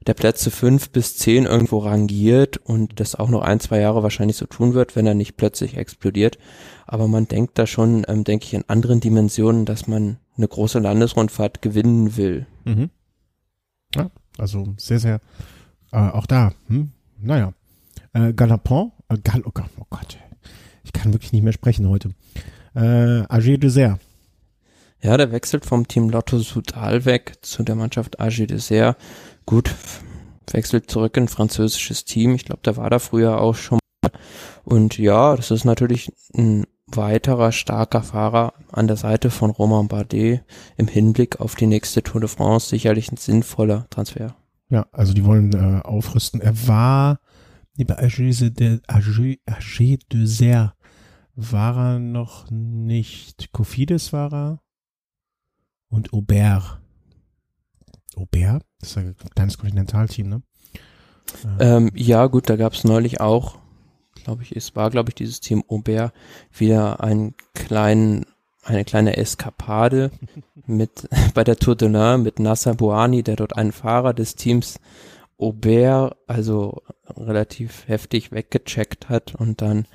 der Plätze fünf bis zehn irgendwo rangiert und das auch noch ein, zwei Jahre wahrscheinlich so tun wird, wenn er nicht plötzlich explodiert. Aber man denkt da schon, ähm, denke ich, in anderen Dimensionen, dass man eine große Landesrundfahrt gewinnen will. Mhm. Ja, also sehr, sehr, äh, auch da, hm, naja. Äh, Galopin, äh, Gal oh, Gott, oh Gott, ich kann wirklich nicht mehr sprechen heute. Äh, AG Dessert. Ja, der wechselt vom Team Lotto Sudal weg zu der Mannschaft AG Dessert. Gut, wechselt zurück in ein französisches Team. Ich glaube, der war da früher auch schon mal. Und ja, das ist natürlich ein weiterer starker Fahrer an der Seite von Romain Bardet im Hinblick auf die nächste Tour de France sicherlich ein sinnvoller Transfer. Ja, also die wollen äh, aufrüsten. Er war nee, bei AG de, AG, AG Dessert war er noch nicht. Kofidis war er und Aubert. Aubert? Das ist ein kleines Kontinentalteam, ne? Ähm, ja, gut, da gab es neulich auch glaube ich, es war, glaube ich, dieses Team Aubert wieder einen kleinen, eine kleine Eskapade mit bei der Tour de Nord mit Nasser Bouani, der dort einen Fahrer des Teams Aubert, also relativ heftig weggecheckt hat und dann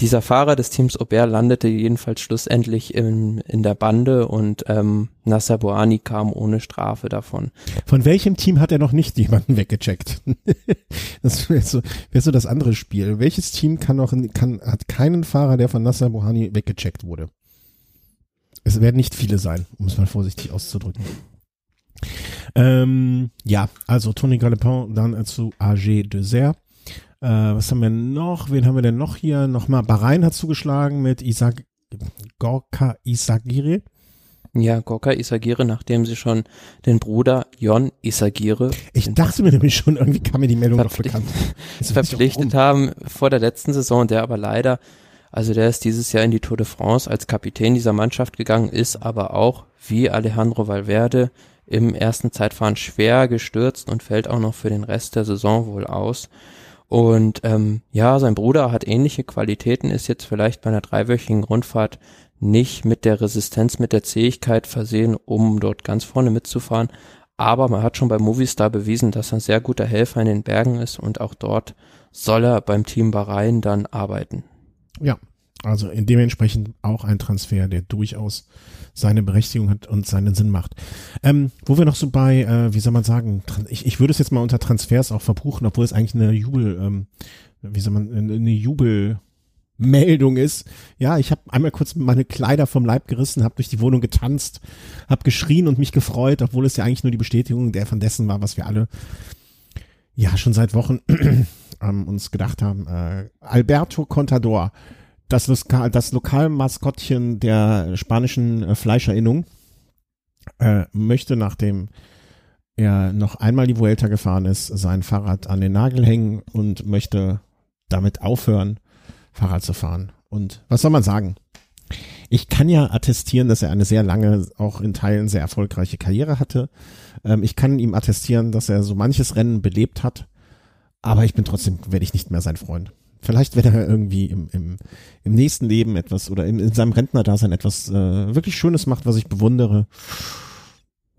dieser Fahrer des Teams Aubert landete jedenfalls schlussendlich in, in der Bande und ähm, Nasser Boani kam ohne Strafe davon. Von welchem Team hat er noch nicht jemanden weggecheckt? das wäre so, wär so das andere Spiel. Welches Team kann noch, kann, hat keinen Fahrer, der von Nasser Bohani weggecheckt wurde? Es werden nicht viele sein, um es mal vorsichtig auszudrücken. Ähm, ja, also Tony Galopin dann zu AG Dessert. Äh, was haben wir noch? Wen haben wir denn noch hier? Nochmal Bahrain hat zugeschlagen mit Isag Gorka Isagire. Ja, Gorka Isagire, nachdem sie schon den Bruder Jon Isagire. Ich dachte mir nämlich schon, irgendwie kam mir die Meldung noch bekannt. verpflichtet haben vor der letzten Saison, der aber leider Also der ist dieses Jahr in die Tour de France als Kapitän dieser Mannschaft gegangen, ist aber auch wie Alejandro Valverde im ersten Zeitfahren schwer gestürzt und fällt auch noch für den Rest der Saison wohl aus. Und ähm, ja, sein Bruder hat ähnliche Qualitäten, ist jetzt vielleicht bei einer dreiwöchigen Rundfahrt nicht mit der Resistenz, mit der Zähigkeit versehen, um dort ganz vorne mitzufahren. Aber man hat schon bei Movistar bewiesen, dass er ein sehr guter Helfer in den Bergen ist und auch dort soll er beim Team Bahrain dann arbeiten. Ja, also dementsprechend auch ein Transfer, der durchaus seine Berechtigung hat und seinen Sinn macht. Ähm, wo wir noch so bei, äh, wie soll man sagen, ich, ich würde es jetzt mal unter Transfers auch verbuchen, obwohl es eigentlich eine Jubel, ähm, wie soll man, eine Jubel Meldung ist. Ja, ich habe einmal kurz meine Kleider vom Leib gerissen, habe durch die Wohnung getanzt, habe geschrien und mich gefreut, obwohl es ja eigentlich nur die Bestätigung der von dessen war, was wir alle ja schon seit Wochen ähm, uns gedacht haben. Äh, Alberto Contador das, Lokal, das Lokalmaskottchen der spanischen äh, Fleischerinnung äh, möchte, nachdem er noch einmal die Vuelta gefahren ist, sein Fahrrad an den Nagel hängen und möchte damit aufhören, Fahrrad zu fahren. Und was soll man sagen? Ich kann ja attestieren, dass er eine sehr lange, auch in Teilen sehr erfolgreiche Karriere hatte. Ähm, ich kann ihm attestieren, dass er so manches Rennen belebt hat. Aber ich bin trotzdem, werde ich nicht mehr sein Freund. Vielleicht, wenn er irgendwie im, im, im nächsten Leben etwas oder in, in seinem Rentnerdasein etwas äh, wirklich Schönes macht, was ich bewundere.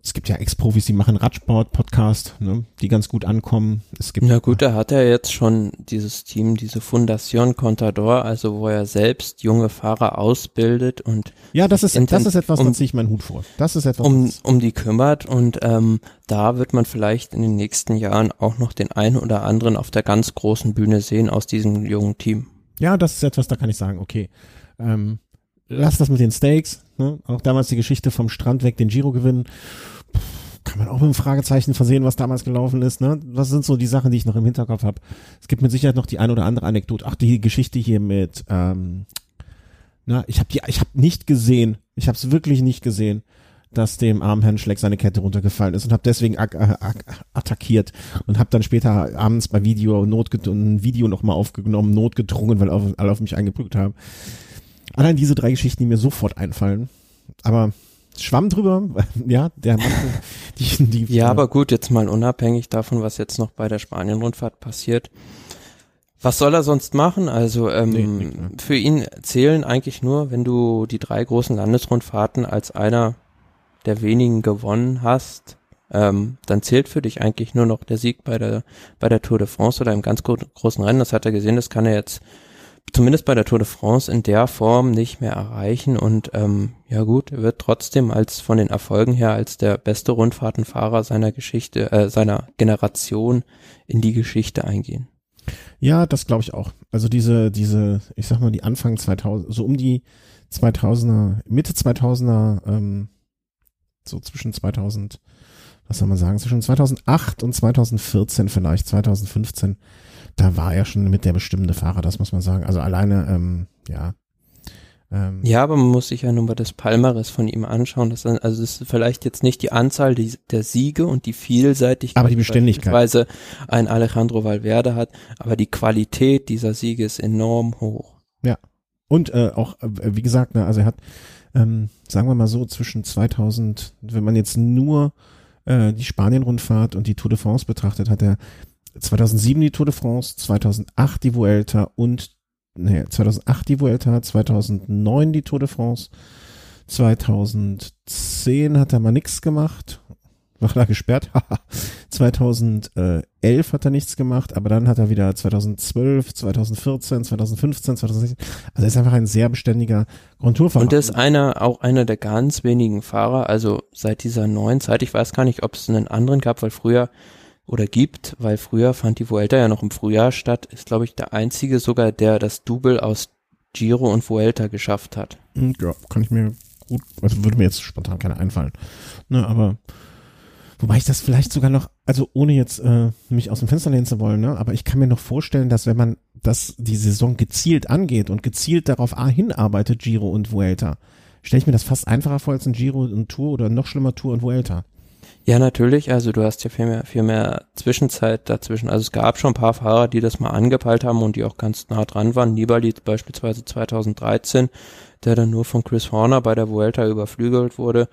Es gibt ja Ex-Profis, die machen Radsport-Podcast, ne, die ganz gut ankommen. Es gibt Na gut, da hat er jetzt schon dieses Team, diese Fundación Contador, also wo er selbst junge Fahrer ausbildet und ja, das ist das ist etwas, um, da ziehe ich meinen Hut vor. Das ist etwas, um um die kümmert und ähm, da wird man vielleicht in den nächsten Jahren auch noch den einen oder anderen auf der ganz großen Bühne sehen aus diesem jungen Team. Ja, das ist etwas, da kann ich sagen, okay. Ähm, lass das mit den Steaks, ne? auch damals die Geschichte vom Strand weg den Giro gewinnen kann man auch mit einem Fragezeichen versehen, was damals gelaufen ist. Ne? Was sind so die Sachen, die ich noch im Hinterkopf habe? Es gibt mit Sicherheit noch die ein oder andere Anekdote. Ach, die Geschichte hier mit, ähm, na, ich habe die, ich habe nicht gesehen, ich habe es wirklich nicht gesehen, dass dem armen Herrn Schleck seine Kette runtergefallen ist und habe deswegen attackiert und habe dann später abends bei Video ein Video nochmal aufgenommen, notgedrungen, weil alle auf mich eingeprügelt haben. Allein diese drei Geschichten, die mir sofort einfallen. Aber Schwamm drüber, ja, der Mann, die, die, Ja, aber gut, jetzt mal unabhängig davon, was jetzt noch bei der Spanien-Rundfahrt passiert. Was soll er sonst machen? Also ähm, nee, nicht, ne. für ihn zählen eigentlich nur, wenn du die drei großen Landesrundfahrten als einer der wenigen gewonnen hast, ähm, dann zählt für dich eigentlich nur noch der Sieg bei der bei der Tour de France oder im ganz großen Rennen. Das hat er gesehen, das kann er jetzt zumindest bei der Tour de France in der Form nicht mehr erreichen und ähm, ja gut, er wird trotzdem als von den Erfolgen her als der beste Rundfahrtenfahrer seiner Geschichte, äh, seiner Generation in die Geschichte eingehen. Ja, das glaube ich auch. Also diese, diese, ich sag mal, die Anfang 2000, so um die 2000er, Mitte 2000er, ähm, so zwischen 2000, was soll man sagen, zwischen 2008 und 2014 vielleicht, 2015, da war er schon mit der bestimmende Fahrer, das muss man sagen. Also alleine, ähm, ja. Ähm, ja, aber man muss sich ja nur mal das Palmares von ihm anschauen. Das, also es ist vielleicht jetzt nicht die Anzahl die, der Siege und die Vielseitigkeit, aber die Beständigkeit, ein Alejandro Valverde hat, aber die Qualität dieser Siege ist enorm hoch. Ja. Und äh, auch, äh, wie gesagt, ne, also er hat, ähm, sagen wir mal so, zwischen 2000, wenn man jetzt nur äh, die Spanien-Rundfahrt und die Tour de France betrachtet, hat er 2007 die Tour de France, 2008 die Vuelta und nee, 2008 die Vuelta, 2009 die Tour de France, 2010 hat er mal nichts gemacht, war da gesperrt, 2011 hat er nichts gemacht, aber dann hat er wieder 2012, 2014, 2015, 2016, also er ist einfach ein sehr beständiger Grand Tour Und er ist einer, auch einer der ganz wenigen Fahrer, also seit dieser neuen Zeit, ich weiß gar nicht, ob es einen anderen gab, weil früher oder gibt, weil früher fand die Vuelta ja noch im Frühjahr statt, ist glaube ich der einzige sogar, der das Double aus Giro und Vuelta geschafft hat. Hm, ja, kann ich mir gut, also würde mir jetzt spontan keine einfallen. Ne, aber wobei ich das vielleicht sogar noch, also ohne jetzt äh, mich aus dem Fenster lehnen zu wollen, ne, aber ich kann mir noch vorstellen, dass wenn man das die Saison gezielt angeht und gezielt darauf A hinarbeitet, Giro und Vuelta, stelle ich mir das fast einfacher vor als ein Giro und Tour oder noch schlimmer Tour und Vuelta. Ja, natürlich. Also du hast ja viel mehr, viel mehr Zwischenzeit dazwischen. Also es gab schon ein paar Fahrer, die das mal angepeilt haben und die auch ganz nah dran waren. Nibali beispielsweise 2013, der dann nur von Chris Horner bei der Vuelta überflügelt wurde.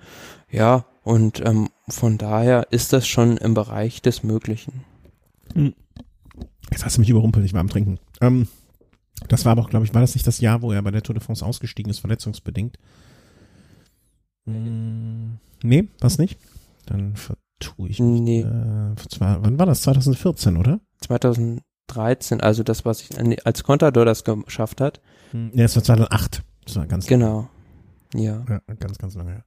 Ja, und ähm, von daher ist das schon im Bereich des Möglichen. Hm. Jetzt hast du mich überrumpelt, ich war am Trinken. Ähm, das war aber auch, glaube ich, war das nicht das Jahr, wo er bei der Tour de France ausgestiegen ist, verletzungsbedingt? Hm, nee, was nicht? Dann vertue ich mich. Nee. Äh, zwar, wann war das? 2014, oder? 2013, also das, was ich als Contador das geschafft hat. Hm, nee, es war 2008. Das war ganz Genau. Ja. ja ganz, ganz lange.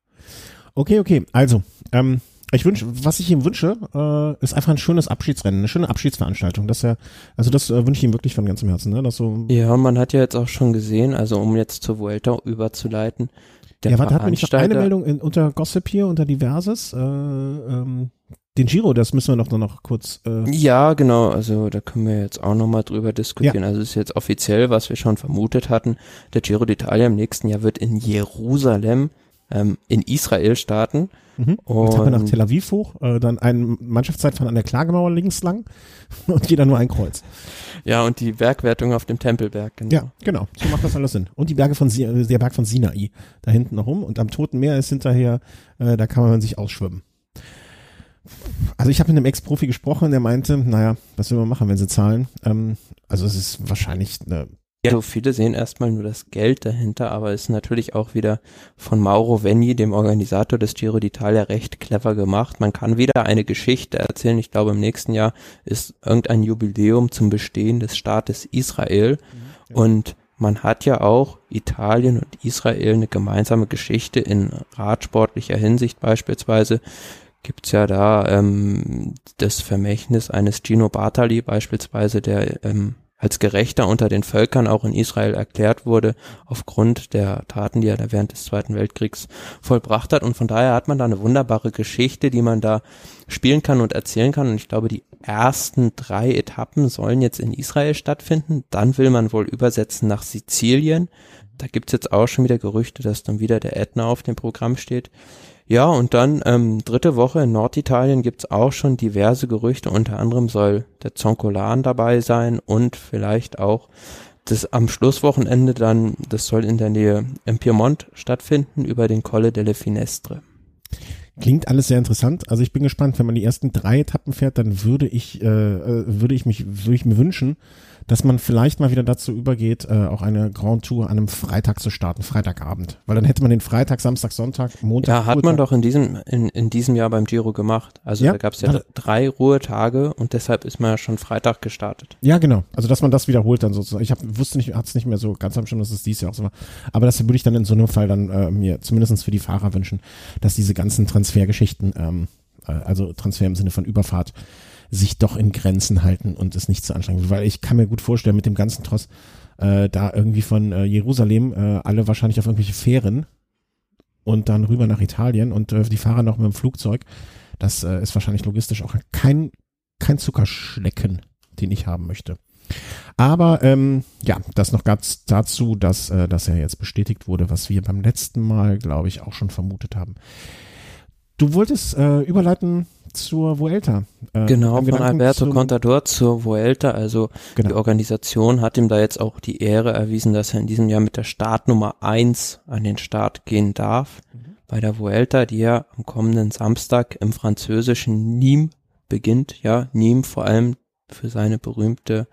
Okay, okay. Also, ähm, ich wünsche, was ich ihm wünsche, äh, ist einfach ein schönes Abschiedsrennen, eine schöne Abschiedsveranstaltung. Das ja, also das äh, wünsche ich ihm wirklich von ganzem Herzen, ne? Das so. Ja, man hat ja jetzt auch schon gesehen, also um jetzt zur Vuelta überzuleiten. Ja, warte, hat man nicht noch eine Meldung in, unter Gossip hier, unter Diverses? Äh, ähm, den Giro, das müssen wir noch, noch kurz. Äh ja, genau, also da können wir jetzt auch nochmal drüber diskutieren. Ja. Also es ist jetzt offiziell, was wir schon vermutet hatten. Der Giro d'Italia im nächsten Jahr wird in Jerusalem ähm, in Israel starten. Mhm. Und Jetzt haben wir nach Tel Aviv hoch, äh, dann ein Mannschaftszeitfahren an der Klagemauer links lang und jeder nur ein Kreuz. Ja, und die Bergwertung auf dem Tempelberg. Genau. Ja, genau. So macht das alles Sinn. Und die Berge von der Berg von Sinai da hinten noch rum und am Toten Meer ist hinterher, äh, da kann man sich ausschwimmen. Also ich habe mit einem Ex-Profi gesprochen, der meinte, naja, was will man machen, wenn sie zahlen? Ähm, also es ist wahrscheinlich eine ja, so viele sehen erstmal nur das Geld dahinter, aber ist natürlich auch wieder von Mauro Venni, dem Organisator des Giro d'Italia, recht clever gemacht. Man kann wieder eine Geschichte erzählen. Ich glaube, im nächsten Jahr ist irgendein Jubiläum zum Bestehen des Staates Israel. Mhm, ja. Und man hat ja auch Italien und Israel eine gemeinsame Geschichte in radsportlicher Hinsicht beispielsweise gibt's ja da ähm, das Vermächtnis eines Gino Bartali beispielsweise, der ähm, als gerechter unter den Völkern auch in Israel erklärt wurde, aufgrund der Taten, die er da während des Zweiten Weltkriegs vollbracht hat. Und von daher hat man da eine wunderbare Geschichte, die man da spielen kann und erzählen kann. Und ich glaube, die ersten drei Etappen sollen jetzt in Israel stattfinden. Dann will man wohl übersetzen nach Sizilien. Da gibt's jetzt auch schon wieder Gerüchte, dass dann wieder der Ätna auf dem Programm steht. Ja, und dann ähm, dritte Woche in Norditalien gibt's auch schon diverse Gerüchte. Unter anderem soll der Zonkolan dabei sein und vielleicht auch das am Schlusswochenende dann, das soll in der Nähe im Piemont stattfinden, über den Colle delle Finestre. Klingt alles sehr interessant. Also ich bin gespannt, wenn man die ersten drei Etappen fährt, dann würde ich, äh, äh würde ich mich, würde ich mir wünschen, dass man vielleicht mal wieder dazu übergeht, äh, auch eine Grand Tour an einem Freitag zu starten, Freitagabend. Weil dann hätte man den Freitag, Samstag, Sonntag, Montag. Ja, hat man doch in diesem, in, in diesem Jahr beim Giro gemacht. Also ja, da gab es ja drei Ruhetage und deshalb ist man ja schon Freitag gestartet. Ja, genau. Also dass man das wiederholt dann sozusagen. Ich hab, wusste nicht, hat es nicht mehr so ganz am Schirm, dass es dies Jahr auch so war. Aber das würde ich dann in so einem Fall dann äh, mir zumindestens für die Fahrer wünschen, dass diese ganzen Transfergeschichten, ähm, äh, also Transfer im Sinne von Überfahrt, sich doch in Grenzen halten und es nicht zu anstrengend wird. Weil ich kann mir gut vorstellen, mit dem ganzen Tross äh, da irgendwie von äh, Jerusalem äh, alle wahrscheinlich auf irgendwelche Fähren und dann rüber nach Italien und äh, die Fahrer noch mit dem Flugzeug. Das äh, ist wahrscheinlich logistisch auch kein, kein Zuckerschlecken, den ich haben möchte. Aber ähm, ja, das noch ganz dazu, dass, äh, dass er jetzt bestätigt wurde, was wir beim letzten Mal, glaube ich, auch schon vermutet haben. Du wolltest äh, überleiten zur Vuelta. Äh, genau, von Alberto Contador zur Vuelta. Also genau. die Organisation hat ihm da jetzt auch die Ehre erwiesen, dass er in diesem Jahr mit der Startnummer eins an den Start gehen darf. Mhm. Bei der Vuelta, die ja am kommenden Samstag im französischen Nîmes beginnt. Ja, Nîmes vor allem für seine berühmte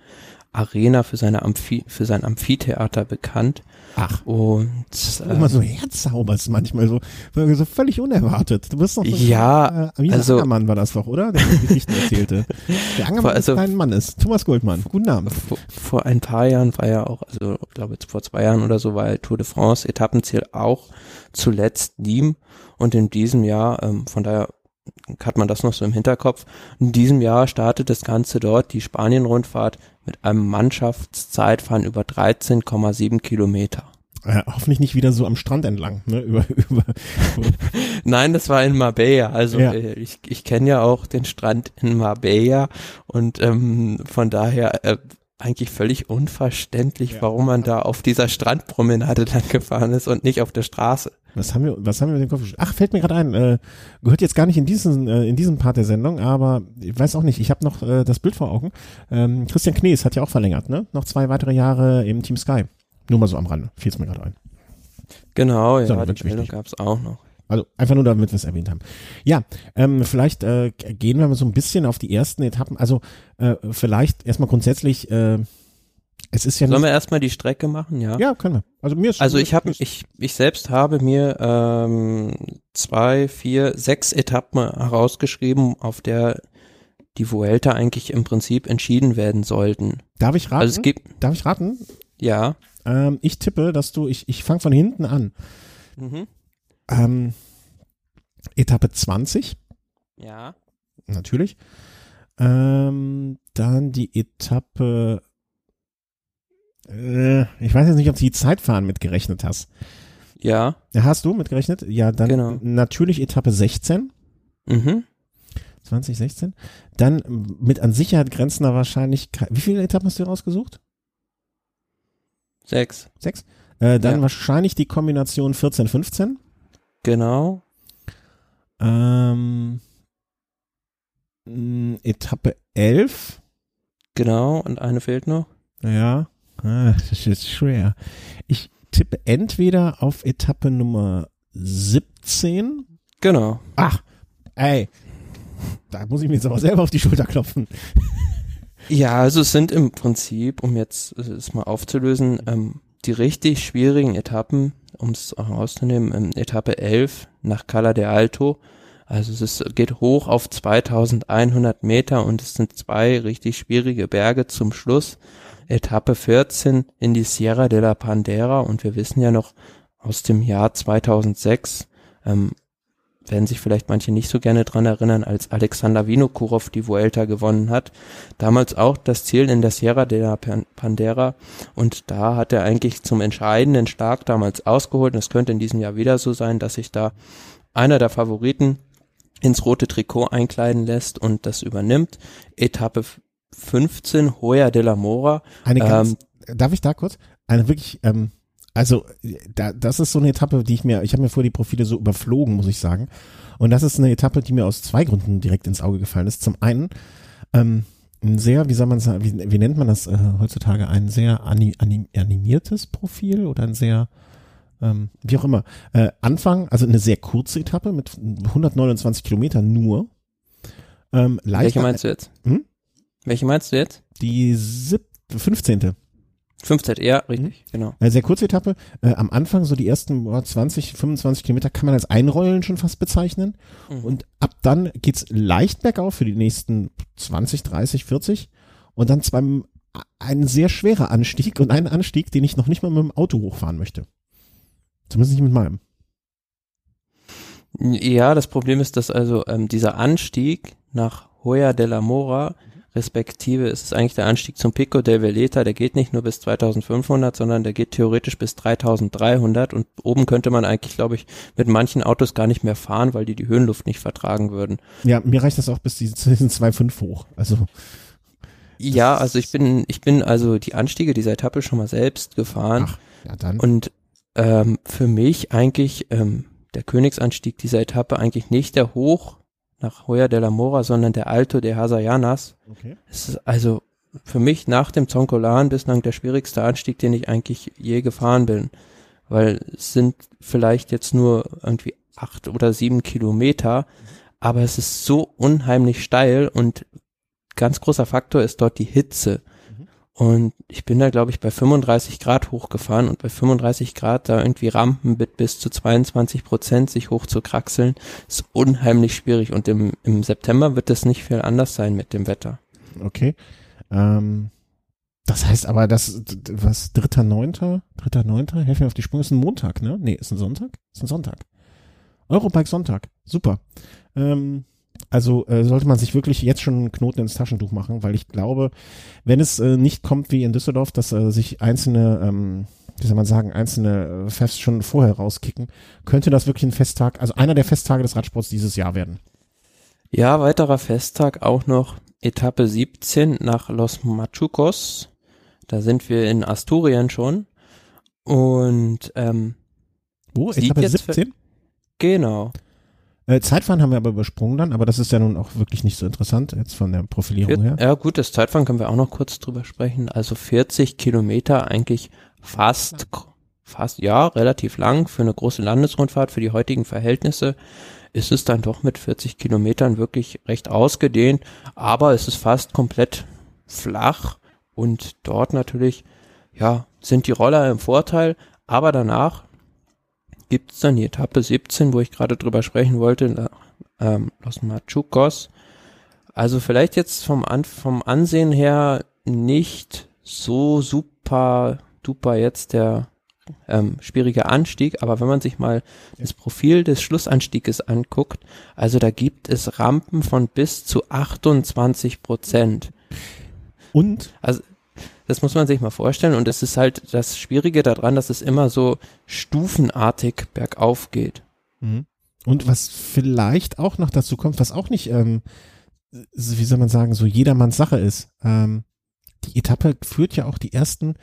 Arena, für, seine Amphi für sein Amphitheater bekannt. Ach. Und äh, immer so herzauberst manchmal so, so völlig unerwartet. Du bist doch so ja, äh, also Angermann war das doch, oder? Der Geschichten erzählte. Der Angermann also, kein Mann ist. Thomas Goldmann. Guten Abend. Vor, vor, ein paar Jahren war ja auch, also ich glaube vor zwei Jahren oder so war Tour de France Etappenziel auch zuletzt Nîmes und in diesem Jahr, ähm, von daher hat man das noch so im Hinterkopf. In diesem Jahr startet das Ganze dort, die Spanien-Rundfahrt, mit einem Mannschaftszeitfahren über 13,7 Kilometer. Ja, hoffentlich nicht wieder so am Strand entlang, ne? Über, über, Nein, das war in Marbella. Also ja. Äh, ich, ich kenne ja auch den Strand in Marbella und ähm, von daher äh, eigentlich völlig unverständlich, Ja. warum man da auf dieser Strandpromenade lang gefahren ist und nicht auf der Straße. Was haben wir, was haben wir mit dem Kopf? Ach, fällt mir gerade ein, äh, gehört jetzt gar nicht in diesen, äh, in diesen Part der Sendung, aber ich weiß auch nicht, ich habe noch äh, das Bild vor Augen. Ähm, Christian Knees hat ja auch verlängert, ne? Noch zwei weitere Jahre im Team Sky. Nur mal so am Rande, fiel es mir gerade ein. Genau, ja, die Meldung gab es auch noch. Also einfach nur, damit wir es erwähnt haben. Ja, ähm, vielleicht äh, gehen wir mal so ein bisschen auf die ersten Etappen. Also äh, vielleicht erstmal grundsätzlich, äh, es ist ja Sollen wir erstmal die Strecke machen, ja? ja, können wir. Also mir ist Also ich habe ich ich selbst habe mir ähm, zwei, vier, sechs Etappen herausgeschrieben, auf der die Vuelta eigentlich im Prinzip entschieden werden sollten. darf ich raten? Also es gibt darf ich raten? ja. Ähm, ich tippe, dass du, ich, ich fange von hinten an. Mhm. Ähm, Etappe 20, Ja. natürlich. Ähm, dann die Etappe, äh, ich weiß jetzt nicht, ob du die Zeitfahren mitgerechnet hast. Ja. Hast du mitgerechnet? Ja, dann Genau. natürlich Etappe 16, Mhm. 2016. Dann mit an Sicherheit grenzender Wahrscheinlichkeit, wie viele Etappen hast du rausgesucht? Sechs. Sechs? Äh, dann Ja. wahrscheinlich die Kombination 14, 15. Genau. Ähm, mh, Etappe 11. Genau. Und eine fehlt noch. Ja, ah, das ist schwer. Ich tippe entweder auf Etappe Nummer 17. Genau. Ach, ey, da muss ich mir jetzt aber selber auf die Schulter klopfen. Ja, also es sind im Prinzip, um jetzt es mal aufzulösen, ähm, die richtig schwierigen Etappen, um es herauszunehmen, ähm, Etappe 11 nach Cala de Alto. Also es ist, geht hoch auf 2100 Meter und es sind zwei richtig schwierige Berge zum Schluss. Etappe 14 in die Sierra de la Pandera und wir wissen ja noch aus dem Jahr 2006, ähm, werden sich vielleicht manche nicht so gerne dran erinnern, als Alexander Vinokurov die Vuelta gewonnen hat. Damals auch das Ziel in der Sierra de la Pan- Pandera und da hat er eigentlich zum entscheidenden Schlag damals ausgeholt und es könnte in diesem Jahr wieder so sein, dass sich da einer der Favoriten ins rote Trikot einkleiden lässt und das übernimmt. Etappe 15, Hoya de la Mora. Eine ganz, Ähm, darf ich da kurz? Eine wirklich, ähm, also da, das ist so eine Etappe, die ich mir, ich habe mir vorher die Profile so überflogen, muss ich sagen. Und das ist eine Etappe, die mir aus zwei Gründen direkt ins Auge gefallen ist. Zum einen ähm, ein sehr, wie soll man sagen, wie, wie nennt man das äh, heutzutage, ein sehr ani, anim, animiertes Profil oder ein sehr ähm, wie auch immer. Äh, Anfang, also eine sehr kurze Etappe mit 129 Kilometern nur. Ähm, Welche leichter, meinst du jetzt? Hm? Welche meinst du jetzt? die sieb 15. 15, ja, richtig, genau. Eine sehr kurze Etappe. Äh, am Anfang, so die ersten boah, 20, 25 Kilometer, kann man als Einrollen schon fast bezeichnen. Mhm. Und ab dann geht's leicht bergauf für die nächsten 20, 30, 40. Und dann zwar ein sehr schwerer Anstieg und ein Anstieg, den ich noch nicht mal mit dem Auto hochfahren möchte. Zumindest nicht mit meinem. Ja, das Problem ist, dass also ähm, dieser Anstieg nach Hoya de la Mora, respektive ist es eigentlich der Anstieg zum Pico del Veleta, der geht nicht nur bis 2500, sondern der geht theoretisch bis 3300 und oben könnte man eigentlich, glaube ich, mit manchen Autos gar nicht mehr fahren, weil die die Höhenluft nicht vertragen würden. Ja, mir reicht das auch bis diesen 2,5 hoch. Also, Ja, also ich bin, ich bin also die Anstiege dieser Etappe schon mal selbst gefahren. ach, ja dann. Und ähm, für mich eigentlich ähm, der Königsanstieg dieser Etappe eigentlich nicht der Hoch nach Hoya de la Mora, sondern der Alto de Hasayanas. Okay. Es ist also für mich nach dem Zoncolan bislang der schwierigste Anstieg, den ich eigentlich je gefahren bin. Weil es sind vielleicht jetzt nur irgendwie acht oder sieben Kilometer, aber es ist so unheimlich steil und ganz großer Faktor ist dort die Hitze. Und ich bin da, glaube ich, bei 35 Grad hochgefahren und bei 35 Grad da irgendwie Rampen mit bis zu 22 Prozent sich hoch zu kraxeln, ist unheimlich schwierig. Und im, im September wird es nicht viel anders sein mit dem Wetter. Okay. Ähm, das heißt aber, das, was, dritter, neunter, dritter, neunter, helf mir auf die Sprünge, ist ein Montag, ne? Nee, ist ein Sonntag? Ist ein Sonntag. Eurobike Sonntag. Super. Ähm, also äh, sollte man sich wirklich jetzt schon einen Knoten ins Taschentuch machen, weil ich glaube, wenn es äh, nicht kommt wie in Düsseldorf, dass äh, sich einzelne, ähm, wie soll man sagen, einzelne äh, Fest schon vorher rauskicken, könnte das wirklich ein Festtag, also einer der Festtage des Radsports dieses Jahr werden. Ja, weiterer Festtag auch noch Etappe 17 nach Los Machucos. Da sind wir in Asturien schon. Und ähm, Wo? Etappe jetzt 17? genau. Äh, Zeitfahren haben wir aber übersprungen dann, aber das ist ja nun auch wirklich nicht so interessant jetzt von der Profilierung her. Ja gut, das Zeitfahren können wir auch noch kurz drüber sprechen. Also 40 Kilometer eigentlich fast, fast, ja, relativ lang für eine große Landesrundfahrt, für die heutigen Verhältnisse ist es dann doch mit 40 Kilometern wirklich recht ausgedehnt, aber es ist fast komplett flach und dort natürlich, ja, sind die Roller im Vorteil, aber danach gibt's dann die Etappe 17, wo ich gerade drüber sprechen wollte, ähm, Los Machucos. Also vielleicht jetzt vom, An vom Ansehen her nicht so super duper jetzt der ähm, schwierige Anstieg, aber wenn man sich mal das Profil des Schlussanstieges anguckt, also da gibt es Rampen von bis zu 28 Prozent. Und Also das muss man sich mal vorstellen und es ist halt das Schwierige daran, dass es immer so stufenartig bergauf geht. Mhm. Und was vielleicht auch noch dazu kommt, was auch nicht, ähm, wie soll man sagen, so jedermanns Sache ist. Ähm, die Etappe führt ja auch die ersten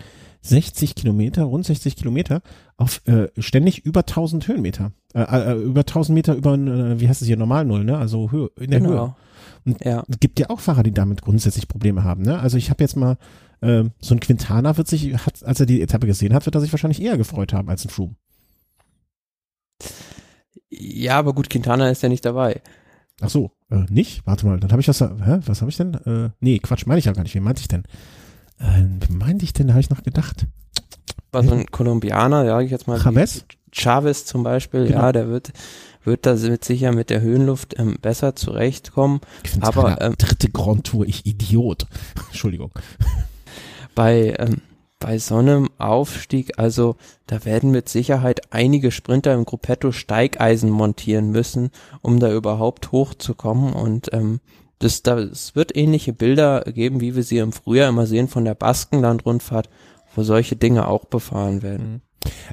60 Kilometer, rund 60 Kilometer, auf äh, ständig über 1000 Höhenmeter. Äh, äh, über 1000 Meter über, äh, wie heißt es hier, Normalnull, ne? Also Höhe, in der Höhe. Und Ja. Es gibt ja auch Fahrer, die damit grundsätzlich Probleme haben. Ne? Also ich habe jetzt mal ähm, so ein Quintana wird sich, hat, als er die Etappe gesehen hat, wird er sich wahrscheinlich eher gefreut haben als ein Froome. Ja, aber gut, Quintana ist ja nicht dabei. Ach so, äh, nicht? Warte mal, dann habe ich das, hä, was habe ich denn? Äh, nee, Quatsch, meine ich ja gar nicht. Wen meinte ich denn? Äh, wie meinte ich denn? Da habe ich noch gedacht. War so ein Kolumbianer, ja, ich jetzt mal. wie Chavez? Chavez zum Beispiel, Genau. ja, der wird, wird da mit sicher mit der Höhenluft ähm, besser zurechtkommen. Quintana, Aber, ähm, dritte Grand Tour, ich Idiot. Entschuldigung. Bei, ähm, bei so einem Aufstieg, also da werden mit Sicherheit einige Sprinter im Gruppetto Steigeisen montieren müssen, um da überhaupt hochzukommen. Und ähm, das, da, es wird ähnliche Bilder geben, wie wir sie im Frühjahr immer sehen von der Baskenland-Rundfahrt, wo solche Dinge auch befahren werden.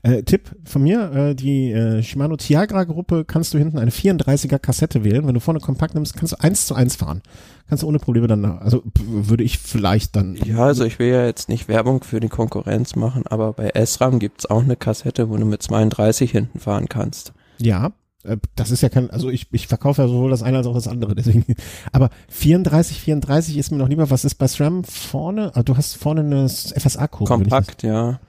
Äh, Tipp von mir, äh, die äh, Shimano Tiagra Gruppe kannst du hinten eine 34er Kassette wählen. Wenn du vorne kompakt nimmst, kannst du eins zu eins fahren. Kannst du ohne Probleme dann, also würde ich vielleicht dann. Ja, also ich will ja jetzt nicht Werbung für die Konkurrenz machen, aber bei SRAM gibt's auch eine Kassette, wo du mit 32 hinten fahren kannst. Ja, äh, das ist ja kein, also ich, ich verkaufe ja sowohl das eine als auch das andere, deswegen. Aber 34, 34 ist mir noch lieber, was ist bei SRAM vorne? Ah, du hast vorne eine FSA-Kurve. Kompakt, ja.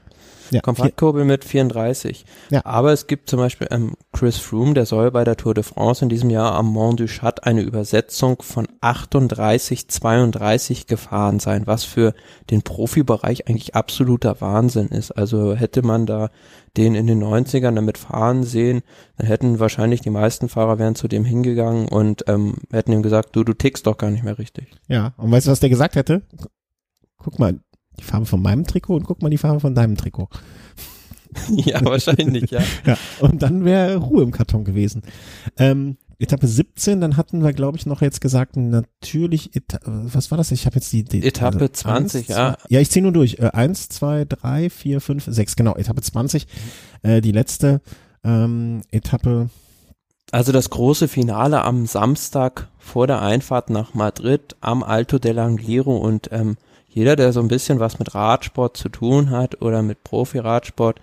Ja, Kompaktkurbel mit 34. Ja. Aber es gibt zum Beispiel ähm, Chris Froome, der soll bei der Tour de France in diesem Jahr am Mont du Chat eine Übersetzung von 38, 32 gefahren sein, was für den Profibereich eigentlich absoluter Wahnsinn ist. Also hätte man da den in den 90ern damit fahren sehen, dann hätten wahrscheinlich die meisten Fahrer wären zu dem hingegangen und ähm, hätten ihm gesagt, du, du tickst doch gar nicht mehr richtig. Ja, und weißt du, was der gesagt hätte? Guck mal, die Farbe von meinem Trikot und guck mal die Farbe von deinem Trikot. ja, wahrscheinlich, ja. Ja, und dann wäre Ruhe im Karton gewesen. Ähm, Etappe 17, dann hatten wir, glaube ich, noch jetzt gesagt, natürlich, Eta was war das? Ich habe jetzt die, die Etappe also 20, eins, ja. Zwei, ja, ich ziehe nur durch. Äh, eins, zwei, drei, vier, fünf, sechs, genau, Etappe 20. Äh, die letzte ähm, Etappe, Also das große Finale am Samstag vor der Einfahrt nach Madrid am Alto del Angliru und ähm, jeder, der so ein bisschen was mit Radsport zu tun hat oder mit Profi-Radsport,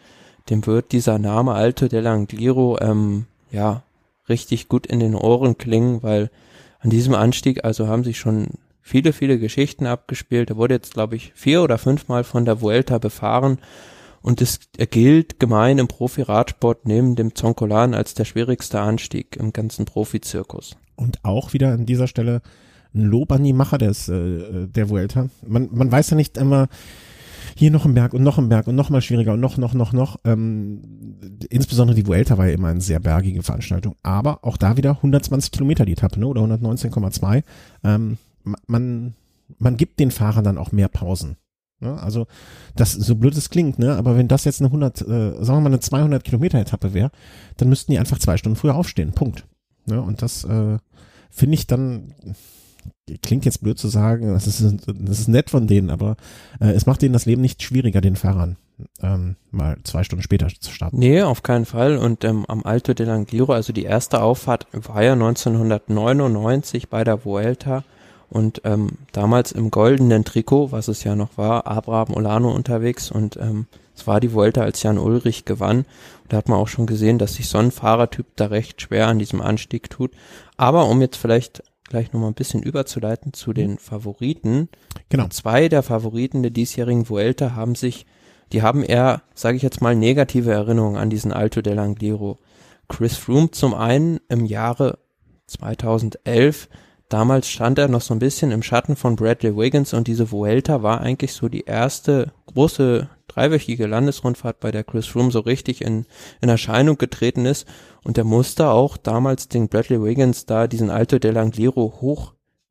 dem wird dieser Name Alto del Angliru ähm, ja richtig gut in den Ohren klingen, weil an diesem Anstieg also haben sich schon viele, viele Geschichten abgespielt. Er wurde jetzt, glaube ich, vier oder fünfmal von der Vuelta befahren und es gilt gemein im Profi-Radsport neben dem Zoncolan als der schwierigste Anstieg im ganzen Profizirkus. Und auch wieder an dieser Stelle ein Lob an die Macher des, äh, der Vuelta. Man, man weiß ja nicht immer, hier noch ein Berg und noch ein Berg und noch mal schwieriger und noch, noch, noch, noch. Ähm, insbesondere die Vuelta war ja immer eine sehr bergige Veranstaltung. Aber auch da wieder 120 Kilometer die Etappe, ne? oder 119,2. Ähm, ma- man, man gibt den Fahrern dann auch mehr Pausen. Ne? Also, das, so blöd es klingt, ne? aber wenn das jetzt eine 100, äh, sagen wir mal eine 200 Kilometer Etappe wäre, dann müssten die einfach zwei Stunden früher aufstehen. Punkt. Ne? Und das, äh, finde ich dann, klingt jetzt blöd zu sagen, das ist, das ist nett von denen, aber äh, es macht denen das Leben nicht schwieriger, den Fahrern ähm, mal zwei Stunden später zu starten. Nee, auf keinen Fall. Und ähm, am Alto del Angliru, also die erste Auffahrt war ja 1999 bei der Vuelta. Und ähm, damals im goldenen Trikot, was es ja noch war, Abraham Olano unterwegs und ähm, es war die Vuelta, als Jan Ulrich gewann. Und da hat man auch schon gesehen, dass sich so ein Fahrertyp da recht schwer an diesem Anstieg tut. Aber um jetzt vielleicht gleich nochmal ein bisschen überzuleiten zu den Favoriten. Genau. Zwei der Favoriten der diesjährigen Vuelta haben sich, die haben eher, sage ich jetzt mal, negative Erinnerungen an diesen Alto del Angliru. Chris Froome zum einen im Jahre 2011 Damals stand er noch so ein bisschen im Schatten von Bradley Wiggins und diese Vuelta war eigentlich so die erste große dreiwöchige Landesrundfahrt, bei der Chris Froome so richtig in, in Erscheinung getreten ist. Und der musste auch damals den Bradley Wiggins da diesen Alto del Angliru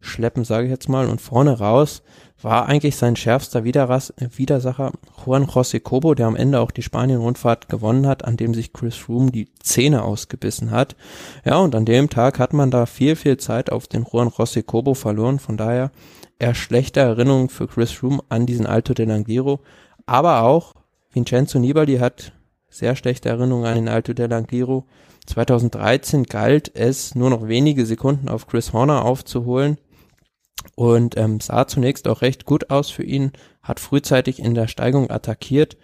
hochschleppen, sage ich jetzt mal, und vorne raus war eigentlich sein schärfster Widerras Widersacher Juan José Cobo, der am Ende auch die Spanien-Rundfahrt gewonnen hat, an dem sich Chris Froome die Zähne ausgebissen hat. Ja, und an dem Tag hat man da viel, viel Zeit auf den Juan José Cobo verloren, von daher eher schlechte Erinnerungen für Chris Froome an diesen Alto del Angliru, aber auch Vincenzo Nibali hat sehr schlechte Erinnerungen an den Alto del Angliru. 2013 galt es, nur noch wenige Sekunden auf Chris Horner aufzuholen und ähm, sah zunächst auch recht gut aus für ihn, hat frühzeitig in der Steigung attackiert,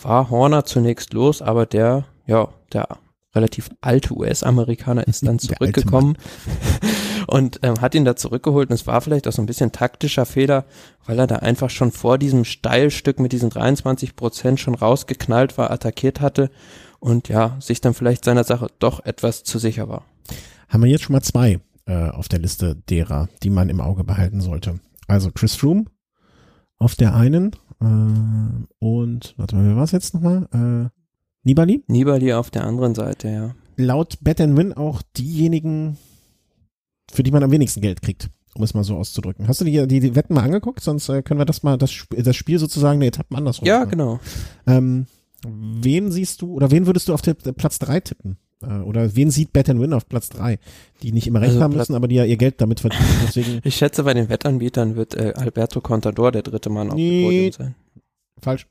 war Horner zunächst los, aber der, ja, der relativ alte US-Amerikaner ist dann zurückgekommen und ähm, hat ihn da zurückgeholt und es war vielleicht auch so ein bisschen taktischer Fehler, weil er da einfach schon vor diesem Steilstück mit diesen 23 Prozent schon rausgeknallt war, attackiert hatte und ja, sich dann vielleicht seiner Sache doch etwas zu sicher war. Haben wir jetzt schon mal zwei äh, auf der Liste derer, die man im Auge behalten sollte. Also Chris Froome auf der einen äh, und, warte mal, wer war es jetzt nochmal? Äh, Nibali? Nibali auf der anderen Seite, ja. Laut Bet Win auch diejenigen, für die man am wenigsten Geld kriegt, um es mal so auszudrücken. Hast du die, die, die Wetten mal angeguckt? Sonst äh, können wir das mal, das, das Spiel sozusagen der Etappen andersrum Ja, machen. genau. Ähm, wen siehst du, oder wen würdest du auf der, der Platz drei tippen? Äh, oder wen sieht Bet Win auf Platz drei, die nicht immer recht also haben müssen, aber die ja ihr Geld damit verdienen. Deswegen ich schätze, bei den Wettanbietern wird äh, Alberto Contador der dritte Mann auf nee, dem Podium sein. Falsch.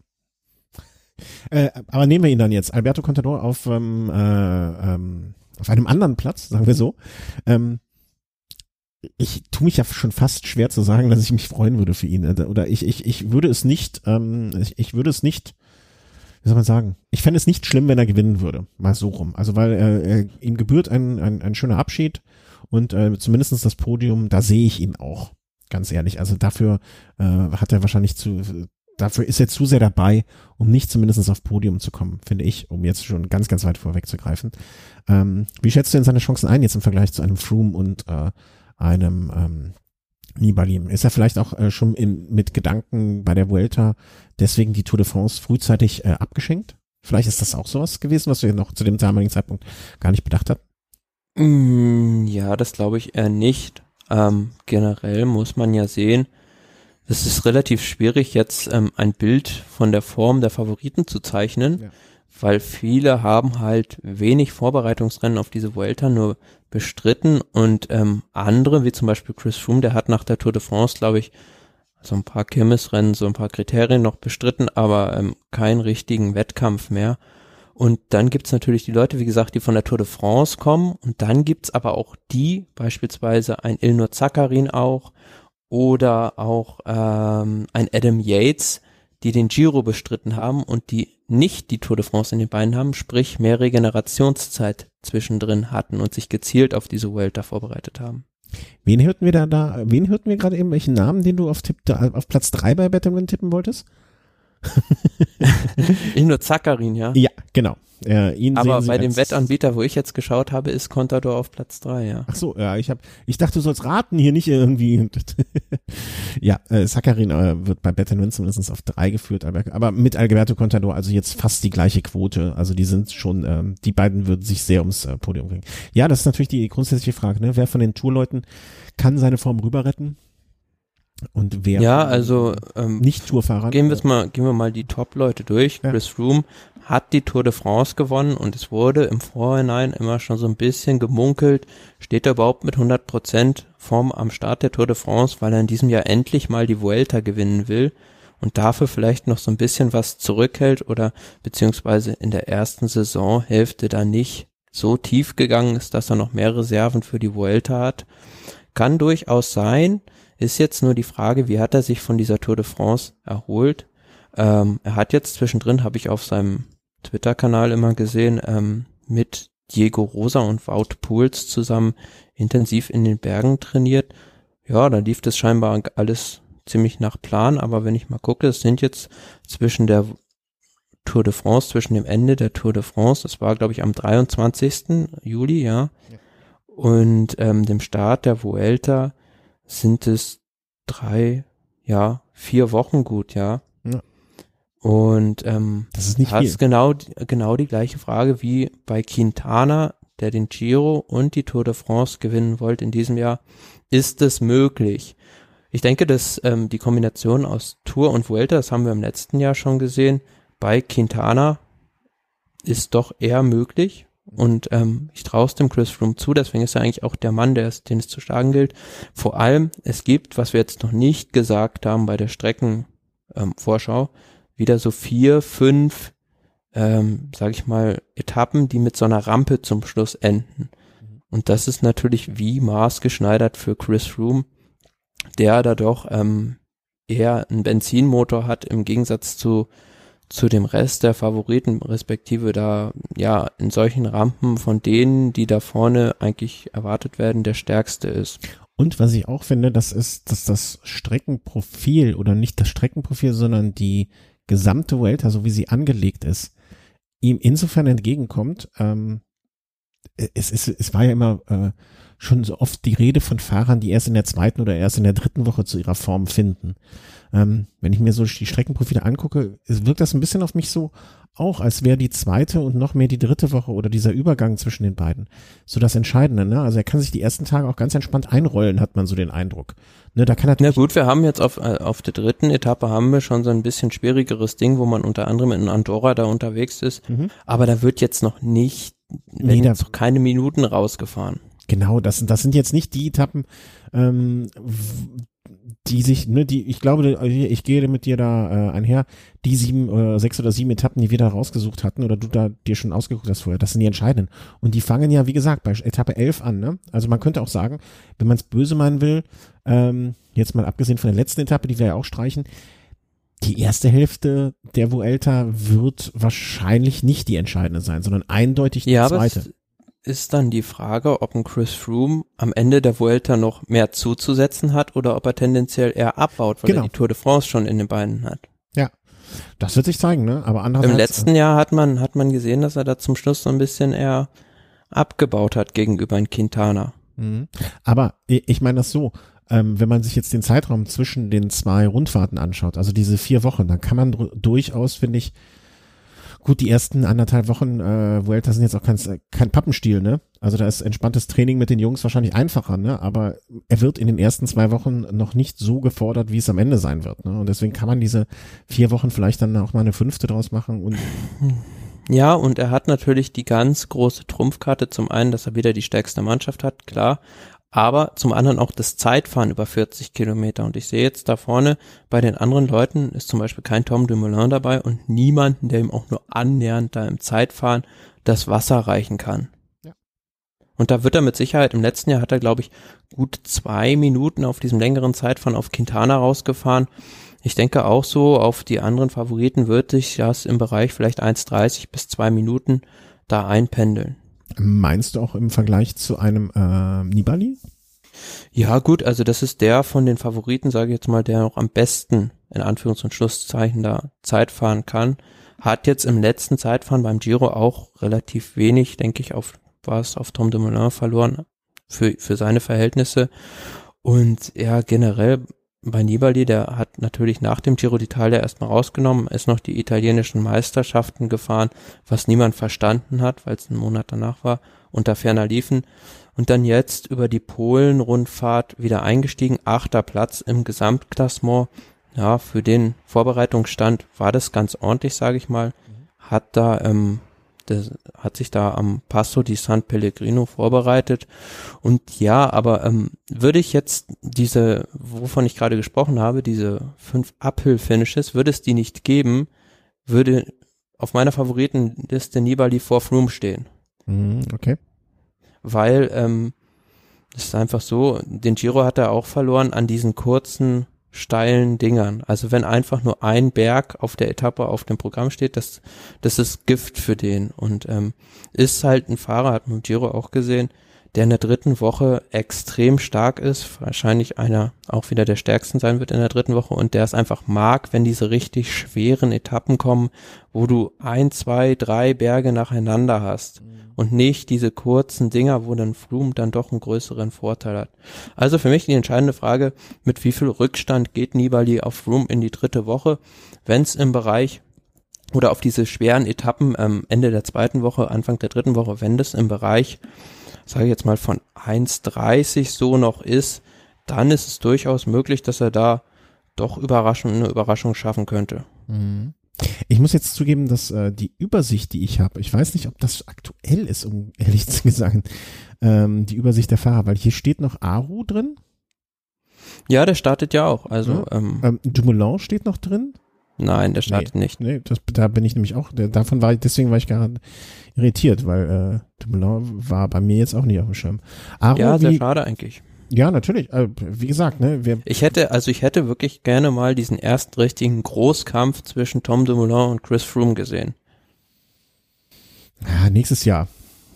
Äh, aber nehmen wir ihn dann jetzt. Alberto Contador auf, ähm, äh, ähm, auf einem anderen Platz, sagen wir so. Ähm, ich tue mich ja schon fast schwer zu sagen, dass ich mich freuen würde für ihn. Oder ich, ich, ich würde es nicht, ähm, ich, ich würde es nicht wie soll man sagen, ich fände es nicht schlimm, wenn er gewinnen würde. Mal so rum. Also weil er, ihm gebührt ein, ein, ein schöner Abschied und äh, zumindestens das Podium, da sehe ich ihn auch. Ganz ehrlich. Also dafür äh, hat er wahrscheinlich zu, dafür ist er zu sehr dabei, um nicht zumindest auf Podium zu kommen, finde ich, um jetzt schon ganz, ganz weit vorwegzugreifen. Ähm, wie schätzt du denn seine Chancen ein jetzt im Vergleich zu einem Froome und äh, einem ähm, Nibali? Ist er vielleicht auch äh, schon in, mit Gedanken bei der Vuelta deswegen die Tour de France frühzeitig äh, abgeschenkt? Vielleicht ist das auch sowas gewesen, was wir noch zu dem damaligen Zeitpunkt gar nicht bedacht hatten. Mm, ja, das glaube ich eher nicht. Ähm, generell muss man ja sehen, es ist relativ schwierig, jetzt ähm, ein Bild von der Form der Favoriten zu zeichnen, ja. Weil viele haben halt wenig Vorbereitungsrennen auf diese Vuelta nur bestritten und ähm, andere, wie zum Beispiel Chris Froome, der hat nach der Tour de France, glaube ich, so ein paar Kirmesrennen, so ein paar Kriterien noch bestritten, aber ähm, keinen richtigen Wettkampf mehr. Und dann gibt's natürlich die Leute, wie gesagt, die von der Tour de France kommen. Und dann gibt's aber auch die, beispielsweise ein Ilnur Zakarin auch oder auch ähm, ein Adam Yates, die den Giro bestritten haben und die nicht die Tour de France in den Beinen haben, sprich mehr Regenerationszeit zwischendrin hatten und sich gezielt auf diese Vuelta vorbereitet haben. Wen hörten wir da, da wen hörten wir gerade eben, welchen Namen, den du auf, Tipp, auf Platz drei bei Betterman tippen wolltest? Ilnur Zakarin, ja. Ja, genau. Ja, ihn Aber bei dem Wettanbieter, wo ich jetzt geschaut habe, ist Contador auf Platz drei, ja. Ach so, ja, ich hab, ich dachte, du sollst raten, hier nicht irgendwie. ja, äh, Sakarin äh, wird bei Betterman zumindest auf drei geführt, aber, aber mit Alberto Contador, also jetzt fast die gleiche Quote. Also die sind schon, ähm, die beiden würden sich sehr ums äh, Podium bringen. Ja, das ist natürlich die grundsätzliche Frage, ne? Wer von den Tourleuten kann seine Form rüber retten? Und wer ja, also ähm, nicht Tourfahrer. Gehen wir mal, gehen wir mal die Top-Leute durch. Ja. Chris Froome hat die Tour de France gewonnen und es wurde im Vorhinein immer schon so ein bisschen gemunkelt, steht er überhaupt mit 100 Prozent Form am Start der Tour de France, weil er in diesem Jahr endlich mal die Vuelta gewinnen will und dafür vielleicht noch so ein bisschen was zurückhält oder beziehungsweise in der ersten Saisonhälfte da nicht so tief gegangen ist, dass er noch mehr Reserven für die Vuelta hat. Kann durchaus sein. Ist jetzt nur die Frage, wie hat er sich von dieser Tour de France erholt? Ähm, er hat jetzt zwischendrin, habe ich auf seinem Twitter-Kanal immer gesehen, ähm, mit Diego Rosa und Wout Pools zusammen intensiv in den Bergen trainiert. Ja, da lief das scheinbar alles ziemlich nach Plan, aber wenn ich mal gucke, es sind jetzt zwischen der Tour de France, zwischen dem Ende der Tour de France, das war glaube ich am 23. Juli, ja, ja. und ähm, dem Start der Vuelta sind es drei, ja, vier Wochen gut, ja. Und ähm, das ist nicht hast genau genau die gleiche Frage wie bei Quintana, der den Giro und die Tour de France gewinnen wollte in diesem Jahr. Ist es möglich? Ich denke, dass ähm, die Kombination aus Tour und Vuelta, das haben wir im letzten Jahr schon gesehen, bei Quintana ist doch eher möglich. Und ähm, ich traue es dem Chris Froome zu, deswegen ist er eigentlich auch der Mann, der es, den es zu schlagen gilt. Vor allem, es gibt, was wir jetzt noch nicht gesagt haben bei der Streckenvorschau, ähm, wieder so vier, fünf, ähm, sag ich mal, Etappen, die mit so einer Rampe zum Schluss enden. Und das ist natürlich wie maßgeschneidert für Chris Froome der da doch ähm, eher einen Benzinmotor hat im Gegensatz zu zu dem Rest der Favoriten, respektive da ja in solchen Rampen von denen, die da vorne eigentlich erwartet werden, der stärkste ist. Und was ich auch finde, das ist, dass das Streckenprofil oder nicht das Streckenprofil, sondern die gesamte Vuelta, so wie sie angelegt ist, ihm insofern entgegenkommt. Ähm, es, es, es war ja immer äh, schon so oft die Rede von Fahrern, die erst in der zweiten oder erst in der dritten Woche zu ihrer Form finden. Ähm, wenn ich mir so die Streckenprofile angucke, wirkt das ein bisschen auf mich so auch, als wäre die zweite und noch mehr die dritte Woche oder dieser Übergang zwischen den beiden so das Entscheidende. Ne? Also er kann sich die ersten Tage auch ganz entspannt einrollen, hat man so den Eindruck. Ne, da kann Na gut, wir haben jetzt auf, äh, auf der dritten Etappe haben wir schon so ein bisschen schwierigeres Ding, wo man unter anderem in Andorra da unterwegs ist. Mhm. Aber da wird jetzt noch nicht, nee, da, noch keine Minuten rausgefahren. Genau, das, das sind jetzt nicht die Etappen, ähm, die sich, ne, die, ich glaube, ich gehe mit dir da äh, einher, die sieben oder sechs oder sieben Etappen, die wir da rausgesucht hatten oder du da dir schon ausgeguckt hast vorher, das sind die entscheidenden. Und die fangen ja, wie gesagt, bei Etappe 11 an, ne? Also man könnte auch sagen, wenn man es böse meinen will, ähm, jetzt mal abgesehen von der letzten Etappe, die wir ja auch streichen, die erste Hälfte der Vuelta wird wahrscheinlich nicht die entscheidende sein, sondern eindeutig die ja, zweite ist dann die Frage, ob ein Chris Froome am Ende der Vuelta noch mehr zuzusetzen hat oder ob er tendenziell eher abbaut, weil genau. er die Tour de France schon in den Beinen hat. Ja, das wird sich zeigen, ne? Aber andererseits. Im letzten Jahr hat man, hat man gesehen, dass er da zum Schluss so ein bisschen eher abgebaut hat gegenüber ein Quintana. Mhm. Aber ich meine das so, ähm, wenn man sich jetzt den Zeitraum zwischen den zwei Rundfahrten anschaut, also diese vier Wochen, dann kann man durchaus, finde ich, Gut, die ersten anderthalb Wochen äh, Vuelta sind jetzt auch kein, kein Pappenstiel, ne? Also da ist entspanntes Training mit den Jungs wahrscheinlich einfacher, ne? Aber er wird in den ersten zwei Wochen noch nicht so gefordert, wie es am Ende sein wird, ne? Und deswegen kann man diese vier Wochen vielleicht dann auch mal eine fünfte draus machen und ja, und er hat natürlich die ganz große Trumpfkarte. Zum einen, dass er wieder die stärkste Mannschaft hat, klar aber zum anderen auch das Zeitfahren über 40 Kilometer. Und ich sehe jetzt da vorne bei den anderen Leuten ist zum Beispiel kein Tom Dumoulin dabei und niemanden, der ihm auch nur annähernd da im Zeitfahren das Wasser reichen kann. Ja. Und da wird er mit Sicherheit, im letzten Jahr hat er, glaube ich, gut zwei Minuten auf diesem längeren Zeitfahren auf Quintana rausgefahren. Ich denke auch so, auf die anderen Favoriten wird sich das im Bereich vielleicht 1,30 bis zwei Minuten da einpendeln. Meinst du auch im Vergleich zu einem äh, Nibali? Ja, gut, also das ist der von den Favoriten, sage ich jetzt mal, der noch am besten in Anführungs- und Schlusszeichen da Zeit fahren kann. Hat jetzt im letzten Zeitfahren beim Giro auch relativ wenig, denke ich, auf was auf Tom Dumoulin verloren für, für seine Verhältnisse. Und ja, generell bei Nibali, der hat natürlich nach dem Giro d'Italia erstmal rausgenommen, ist noch die italienischen Meisterschaften gefahren, was niemand verstanden hat, weil es ein Monat danach war, unter ferner liefen. Und dann jetzt über die Polen-Rundfahrt wieder eingestiegen, achter Platz im Gesamtklassement. Ja, für den Vorbereitungsstand war das ganz ordentlich, sage ich mal. Hat da ähm, der hat sich da am Passo di San Pellegrino vorbereitet. Und ja, aber ähm, würde ich jetzt diese, wovon ich gerade gesprochen habe, diese fünf Uphill-Finishes, würde es die nicht geben, würde auf meiner Favoritenliste Nibali vor Froome stehen. Mhm, okay. Weil ähm, ist einfach so. Den Giro hat er auch verloren an diesen kurzen, steilen Dingern. Also wenn einfach nur ein Berg auf der Etappe auf dem Programm steht, das, das ist Gift für den. Und ähm, ist halt ein Fahrer, hat man im Giro auch gesehen, der in der dritten Woche extrem stark ist, wahrscheinlich einer auch wieder der stärksten sein wird in der dritten Woche und der es einfach mag, wenn diese richtig schweren Etappen kommen, wo du ein, zwei, drei Berge nacheinander hast mhm. und nicht diese kurzen Dinger, wo dann Froome dann doch einen größeren Vorteil hat. Also für mich die entscheidende Frage, mit wie viel Rückstand geht Nibali auf Froome in die dritte Woche, wenn es im Bereich oder auf diese schweren Etappen ähm, Ende der zweiten Woche, Anfang der dritten Woche, wenn das im Bereich sage ich jetzt mal, von 1,30 so noch ist, dann ist es durchaus möglich, dass er da doch überraschend eine Überraschung schaffen könnte. Mhm. Ich muss jetzt zugeben, dass äh, die Übersicht, die ich habe, ich weiß nicht, ob das aktuell ist, um ehrlich zu sagen, ähm, die Übersicht der Fahrer, weil hier steht noch Aru drin. Ja, der startet ja auch. Also ja. ähm, ähm, Dumoulin steht noch drin. Nein, der startet nee, nicht. Nee, das, da bin ich nämlich auch, davon war ich, deswegen war ich gerade irritiert, weil äh, Dumoulin war bei mir jetzt auch nicht auf dem Schirm. Aro, ja, sehr wie, schade eigentlich. Ja, natürlich. Äh, wie gesagt, ne, wir Ich hätte, also ich hätte wirklich gerne mal diesen ersten richtigen Großkampf zwischen Tom Dumoulin und Chris Froome gesehen. Ja, nächstes Jahr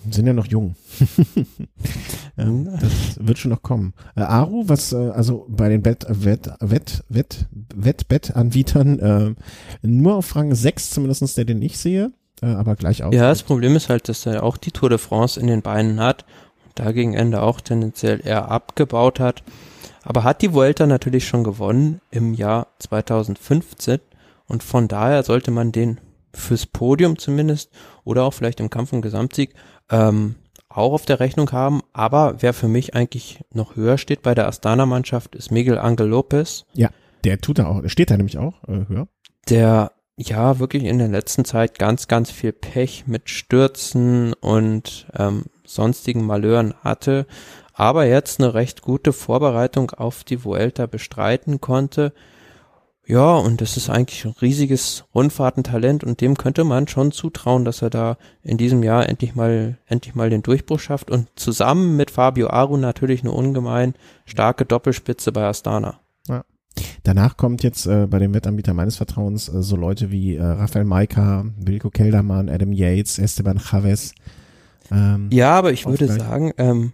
sind ja noch jung. ja, das wird schon noch kommen. Äh, Aru, was äh, also bei den Wett, Wett, Wett, Wett, Wettbettanbietern äh, nur auf Rang 6 zumindestens der, den ich sehe, äh, aber gleich auch. Ja, das Problem ist halt, dass er auch die Tour de France in den Beinen hat und da gegen Ende auch tendenziell eher abgebaut hat. Aber hat die Vuelta natürlich schon gewonnen im Jahr 2015 und von daher sollte man den fürs Podium zumindest oder auch vielleicht im Kampf um Gesamtsieg ähm, auch auf der Rechnung haben. Aber wer für mich eigentlich noch höher steht bei der Astana-Mannschaft, ist Miguel Angel Lopez. Ja, der tut da auch, steht da nämlich auch äh, höher. Der ja wirklich in der letzten Zeit ganz, ganz viel Pech mit Stürzen und ähm, sonstigen Malheuren hatte, aber jetzt eine recht gute Vorbereitung auf die Vuelta bestreiten konnte. Ja, und das ist eigentlich ein riesiges Rundfahrtentalent und dem könnte man schon zutrauen, dass er da in diesem Jahr endlich mal, endlich mal den Durchbruch schafft und zusammen mit Fabio Aru natürlich eine ungemein starke Doppelspitze bei Astana. Ja. Danach kommt jetzt äh, bei dem Wettanbieter meines Vertrauens äh, so Leute wie äh, Rafael Maika, Wilko Keldermann, Adam Yates, Esteban Chavez. Ähm, ja, aber ich würde sagen, ähm,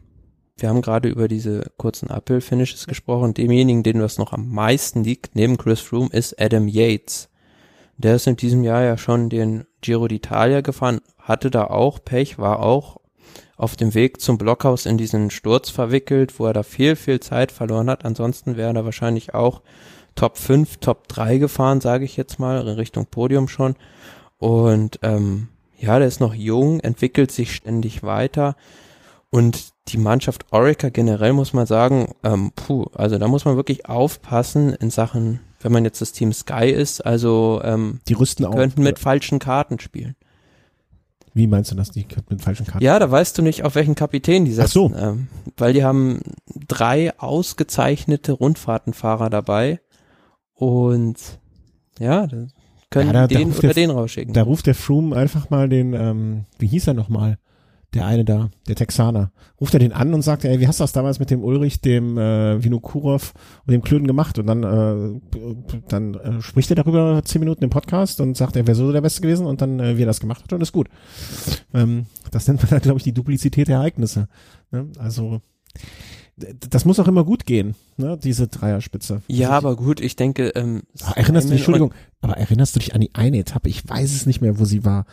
wir haben gerade über diese kurzen Uphill-Finishes gesprochen. Demjenigen, den was noch am meisten liegt, neben Chris Froome, ist Adam Yates. Der ist in diesem Jahr ja schon den Giro d'Italia gefahren, hatte da auch Pech, war auch auf dem Weg zum Blockhaus in diesen Sturz verwickelt, wo er da viel, viel Zeit verloren hat. Ansonsten wäre er wahrscheinlich auch Top 5, Top 3 gefahren, sage ich jetzt mal, in Richtung Podium schon. Und ähm, ja, der ist noch jung, entwickelt sich ständig weiter. Und die Mannschaft Orica generell muss man sagen, ähm, puh, also da muss man wirklich aufpassen in Sachen, wenn man jetzt das Team Sky ist, also ähm, die rüsten auch, könnten mit falschen Karten spielen. Wie meinst du das, die mit falschen Karten? Ja, da weißt du nicht, auf welchen Kapitän die setzen. Ach so. Ähm, weil die haben drei ausgezeichnete Rundfahrtenfahrer dabei und ja, können ja, da, den oder der, den rausschicken. Da ruft der Froome einfach mal den, ähm, wie hieß er nochmal? Der eine da, der Texaner, ruft er den an und sagt, ey, wie hast du das damals mit dem Ulrich, dem äh, Vinokurov und dem Klöden gemacht? Und dann, äh, dann äh, spricht er darüber zehn Minuten im Podcast und sagt, er wäre so der Beste gewesen und dann, äh, wie er das gemacht hat und ist gut. Ähm, das nennt man dann, glaube ich, die Duplizität der Ereignisse. Ne? Also das muss auch immer gut gehen, ne, diese Dreierspitze. Ja, aber gut, ich denke, ähm, Ach, erinnerst du dich, Entschuldigung, aber erinnerst du dich an die eine Etappe? Ich weiß es nicht mehr, wo sie war.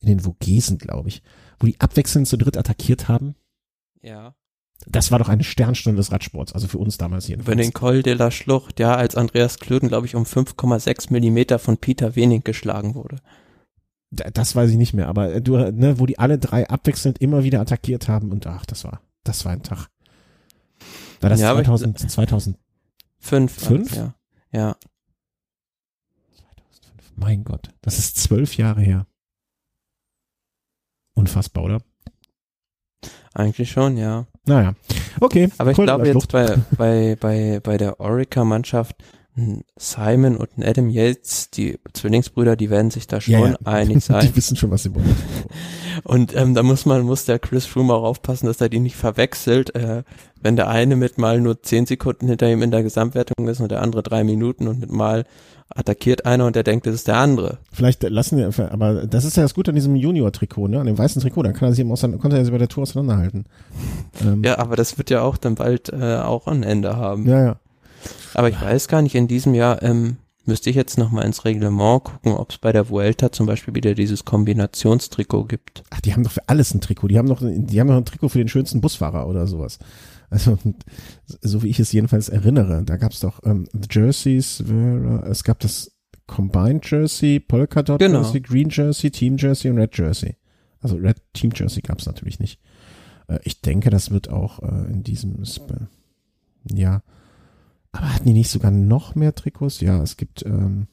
In den Vogesen, glaube ich wo die abwechselnd zu dritt attackiert haben? Ja. Das war doch eine Sternstunde des Radsports, also für uns damals jedenfalls. Über den Col de la Schlucht, ja, als Andreas Klöden, glaube ich, um 5,6 Millimeter von Peter Wening geschlagen wurde. Das weiß ich nicht mehr, aber äh, du, ne, wo die alle drei abwechselnd immer wieder attackiert haben und ach, das war, das war ein Tag. War das ja, 2000, ich, 2005? Fünf, ja. Ja. 2005. Mein Gott, das ist zwölf Jahre her. Unfassbar, oder? Eigentlich schon, ja. Naja. Okay. Aber ich cool, glaube jetzt bei, bei, bei, bei der Orica-Mannschaft, Simon und ein Adam Yates, die Zwillingsbrüder, die werden sich da schon ja, ja. einig sein. Die wissen schon, was sie wollen. Und ähm, da muss man, muss der Chris Froome auch aufpassen, dass er die nicht verwechselt. Äh, wenn der eine mit mal nur zehn Sekunden hinter ihm in der Gesamtwertung ist und der andere drei Minuten und mit mal attackiert einer und der denkt, das ist der andere. Vielleicht lassen wir, aber das ist ja das Gute an diesem Junior-Trikot, ne, an dem weißen Trikot, dann kann er sich eben auseinander, konnte er sich bei der Tour auseinanderhalten. Ähm. Ja, aber das wird ja auch dann bald äh, auch ein Ende haben. Ja, ja. Aber ich weiß gar nicht, in diesem Jahr ähm, müsste ich jetzt nochmal ins Reglement gucken, ob es bei der Vuelta zum Beispiel wieder dieses Kombinationstrikot gibt. Ach, die haben doch für alles ein Trikot. Die haben doch, die haben doch ein Trikot für den schönsten Busfahrer oder sowas. Also, so wie ich es jedenfalls erinnere, da gab es doch ähm, Jerseys, es gab das Combined Jersey, Polka Dot genau. Jersey, Green Jersey, Team Jersey und Red Jersey. Also Red Team Jersey gab es natürlich nicht. Äh, ich denke, das wird auch äh, in diesem, Sp ja, aber hatten die nicht sogar noch mehr Trikots? Ja, es gibt, ähm,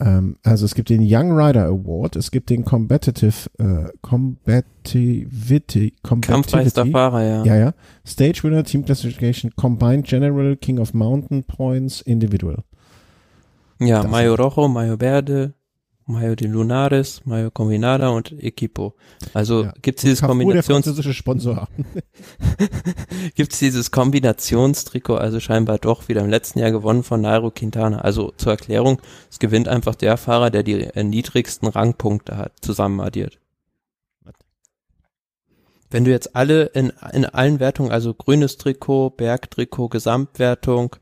ähm, also es gibt den Young Rider Award, es gibt den Competitive, äh, Combativity, Kampfmeister Fahrer, ja. Ja, ja. Stage Winner, Team Classification, Combined General, King of Mountain Points, Individual. Ja, das Mayo Rojo, Mayo Verde, Mayo de Lunares, Mayo Combinada und Equipo. Also ja. gibt es dieses Kombinations Sponsor. gibt's dieses Kombinationstrikot, also scheinbar doch wieder im letzten Jahr gewonnen von Nairo Quintana. Also zur Erklärung, es gewinnt einfach der Fahrer, der die äh, niedrigsten Rangpunkte hat, zusammen addiert. Wenn du jetzt alle in, in allen Wertungen, also grünes Trikot, Bergtrikot, Gesamtwertung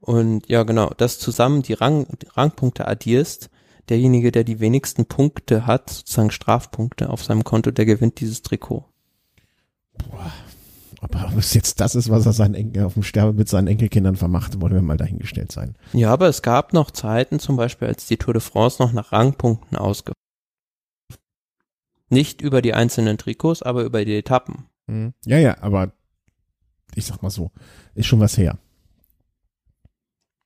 und ja genau, das zusammen die, Rang, die Rangpunkte addierst, derjenige, der die wenigsten Punkte hat, sozusagen Strafpunkte auf seinem Konto, der gewinnt dieses Trikot. Boah. Aber ob es jetzt das ist, was er seinen Enkel, auf dem Sterbe mit seinen Enkelkindern vermacht, wollen wir mal dahingestellt sein. Ja, aber es gab noch Zeiten, zum Beispiel, als die Tour de France noch nach Rangpunkten ausge. Nicht über die einzelnen Trikots, aber über die Etappen. Hm. Ja, ja, aber ich sag mal so, ist schon was her.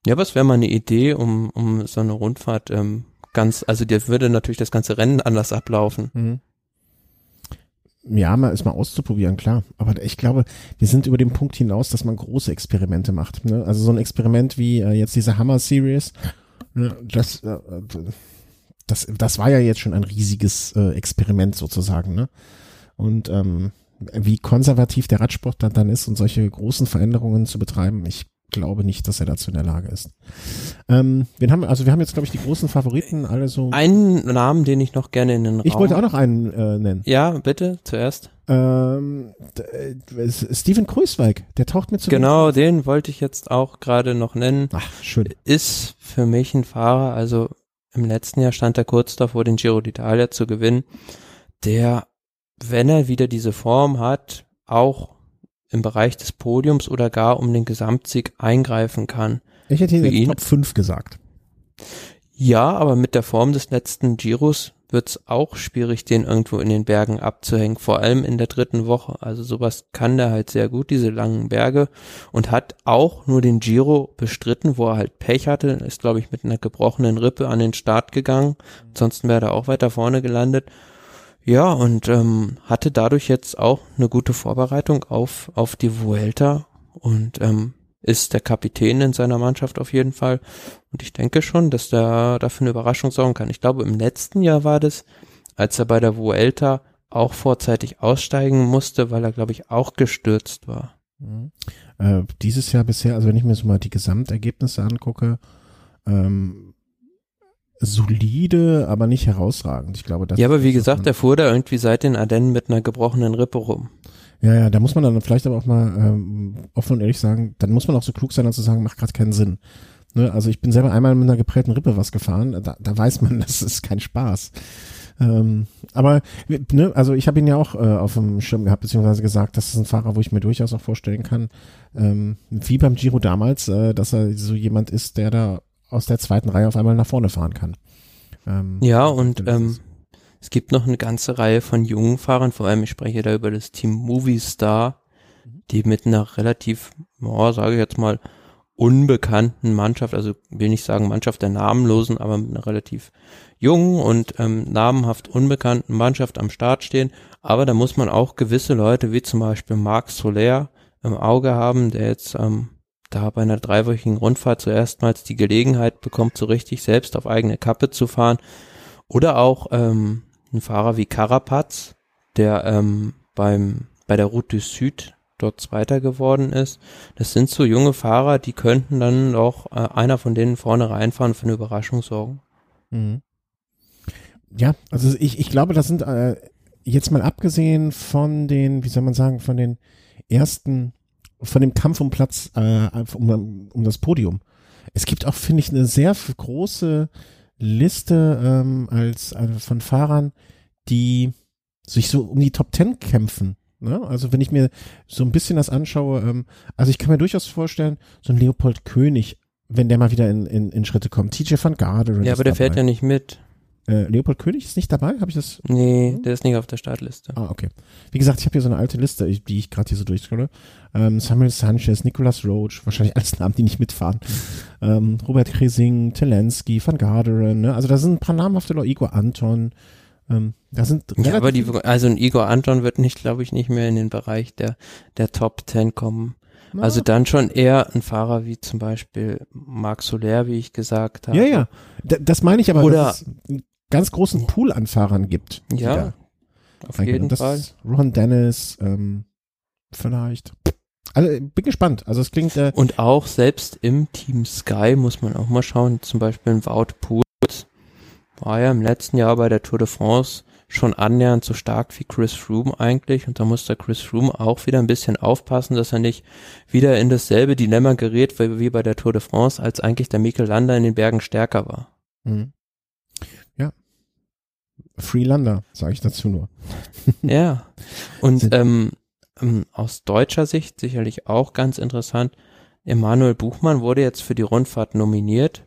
Ja, aber es wäre mal eine Idee, um, um so eine Rundfahrt ähm, ganz, also der würde natürlich das ganze Rennen anders ablaufen. Mhm. Ja, mal ist mal auszuprobieren, klar. Aber ich glaube, wir sind über den Punkt hinaus, dass man große Experimente macht. Ne? Also so ein Experiment wie äh, jetzt diese Hammer Series, ne? das, äh, das, das war ja jetzt schon ein riesiges äh, Experiment sozusagen. Ne? Und ähm, wie konservativ der Radsport dann, dann ist und solche großen Veränderungen zu betreiben, ich glaube nicht, dass er dazu in der Lage ist. Ähm, wir haben, also wir haben jetzt, glaube ich, die großen Favoriten alle so. Einen Namen, den ich noch gerne in den Raum. Ich wollte auch noch einen äh, nennen. Ja, bitte, zuerst. Ähm, äh, Steven Kruiswijk, der taucht mir zu. Genau, den wollte ich jetzt auch gerade noch nennen. Ach, schön. Ist für mich ein Fahrer, also im letzten Jahr stand er kurz davor, den Giro d'Italia zu gewinnen, der, wenn er wieder diese Form hat, auch im Bereich des Podiums oder gar um den Gesamtsieg eingreifen kann. Ich hätte ihn Top 5 gesagt. Ja, aber mit der Form des letzten Giros wird's auch schwierig, den irgendwo in den Bergen abzuhängen, vor allem in der dritten Woche. Also sowas kann der halt sehr gut, diese langen Berge, und hat auch nur den Giro bestritten, wo er halt Pech hatte, ist glaube ich mit einer gebrochenen Rippe an den Start gegangen, ansonsten wäre er auch weiter vorne gelandet ja, und ähm, hatte dadurch jetzt auch eine gute Vorbereitung auf, auf die Vuelta und ähm, ist der Kapitän in seiner Mannschaft auf jeden Fall. Und ich denke schon, dass der dafür eine Überraschung sorgen kann. Ich glaube, im letzten Jahr war das, als er bei der Vuelta auch vorzeitig aussteigen musste, weil er, glaube ich, auch gestürzt war. Mhm. Äh, dieses Jahr bisher, also wenn ich mir so mal die Gesamtergebnisse angucke, ähm, solide, aber nicht herausragend. Ich glaube, das Ja, aber wie gesagt, er fuhr da irgendwie seit den Ardennen mit einer gebrochenen Rippe rum. Ja, ja, da muss man dann vielleicht aber auch mal ähm, offen und ehrlich sagen, dann muss man auch so klug sein, dann zu sagen, macht gerade keinen Sinn. Ne? Also ich bin selber einmal mit einer geprellten Rippe was gefahren, da, da weiß man, das ist kein Spaß. Ähm, aber ne, also ich habe ihn ja auch äh, auf dem Schirm gehabt, beziehungsweise gesagt, das ist ein Fahrer, wo ich mir durchaus auch vorstellen kann, ähm, wie beim Giro damals, äh, dass er so jemand ist, der da aus der zweiten Reihe auf einmal nach vorne fahren kann. Ähm, ja, und ähm, es gibt noch eine ganze Reihe von jungen Fahrern, vor allem ich spreche da über das Team Movie Star, die mit einer relativ, oh, sage ich jetzt mal, unbekannten Mannschaft, also will nicht sagen Mannschaft der Namenlosen, aber mit einer relativ jungen und ähm, namenhaft unbekannten Mannschaft am Start stehen. Aber da muss man auch gewisse Leute, wie zum Beispiel Marc Soler, im Auge haben, der jetzt ähm, da bei einer dreiwöchigen Rundfahrt zuerstmals die Gelegenheit bekommt, so richtig selbst auf eigene Kappe zu fahren. Oder auch ähm, ein Fahrer wie Carapaz, der ähm, beim bei der Route du Sud dort Zweiter geworden ist. Das sind so junge Fahrer, die könnten dann auch äh, einer von denen vorne reinfahren für eine Überraschung sorgen. Mhm. Ja, also ich, ich glaube, das sind äh, jetzt mal abgesehen von den, wie soll man sagen, von den ersten, von dem Kampf um Platz, äh, um, um das Podium. Es gibt auch, finde ich, eine sehr große Liste ähm, als äh, von Fahrern, die sich so um die Top Ten kämpfen. Ne? Also wenn ich mir so ein bisschen das anschaue, ähm, also ich kann mir durchaus vorstellen, so ein Leopold König, wenn der mal wieder in, in, in Schritte kommt. TJ van Garderen. Ja, aber der dabei. fährt ja nicht mit. Äh, Leopold König ist nicht dabei? Habe ich das? Nee, hm? der ist nicht auf der Startliste. Ah, okay. Wie gesagt, ich habe hier so eine alte Liste, die ich gerade hier so durchscrolle. Ähm, Samuel Sanchez, Nicolas Roach, wahrscheinlich alles Namen, die nicht mitfahren. ähm, Robert Kresing, Telensky, Van Garderen, ne? Also da sind ein paar namhafte Leute, Igor Anton, ähm, da sind ja, aber die, also ein Igor Anton wird nicht, glaube ich, nicht mehr in den Bereich der, der Top Ten kommen. Na. Also dann schon eher ein Fahrer wie zum Beispiel Marc Soler, wie ich gesagt habe. Ja, ja. Das meine ich aber, Oder, ganz großen Pool an Fahrern gibt. Ja, auf jeden Fall. Ron Dennis, ähm, vielleicht. Also bin gespannt. Also es klingt. Äh, Und auch selbst im Team Sky muss man auch mal schauen. Zum Beispiel ein Wout Pool war ja im letzten Jahr bei der Tour de France schon annähernd so stark wie Chris Froome eigentlich und da muss der Chris Froome auch wieder ein bisschen aufpassen, dass er nicht wieder in dasselbe Dilemma gerät wie bei der Tour de France, als eigentlich der Mikel Lander in den Bergen stärker war. Mhm. Freelander, sage ich dazu nur. ja. Und ähm, ähm, aus deutscher Sicht sicherlich auch ganz interessant. Emanuel Buchmann wurde jetzt für die Rundfahrt nominiert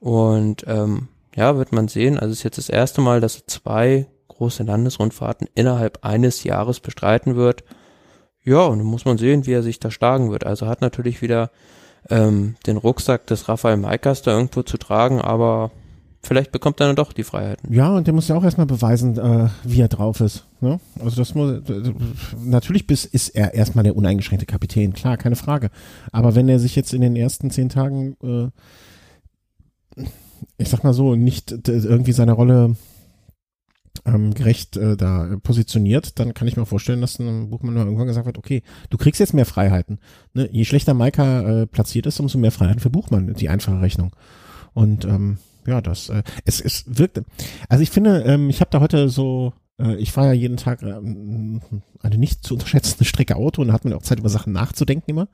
und ähm, ja, wird man sehen. Also es ist jetzt das erste Mal, dass er zwei große Landesrundfahrten innerhalb eines Jahres bestreiten wird. Ja, und dann muss man sehen, wie er sich da schlagen wird. Also hat natürlich wieder ähm, den Rucksack des Raphael Maikas da irgendwo zu tragen, aber vielleicht bekommt er dann doch die Freiheiten. Ja, und der muss ja auch erstmal beweisen, äh, wie er drauf ist. Ne? Also das muss natürlich bis ist er erstmal der uneingeschränkte Kapitän, klar, keine Frage. Aber wenn er sich jetzt in den ersten zehn Tagen äh, ich sag mal so, nicht irgendwie seiner Rolle ähm, gerecht äh, da positioniert, dann kann ich mir vorstellen, dass ein Buchmann irgendwann gesagt wird, okay, du kriegst jetzt mehr Freiheiten. Ne? Je schlechter Maika äh, platziert ist, umso mehr Freiheiten für Buchmann, die einfache Rechnung. Und ähm, ja, das, äh, es, es wirkt, also ich finde, ähm, ich habe da heute so, äh, ich fahre ja jeden Tag ähm, eine nicht zu unterschätzende Strecke Auto und da hat man auch Zeit, über Sachen nachzudenken immer.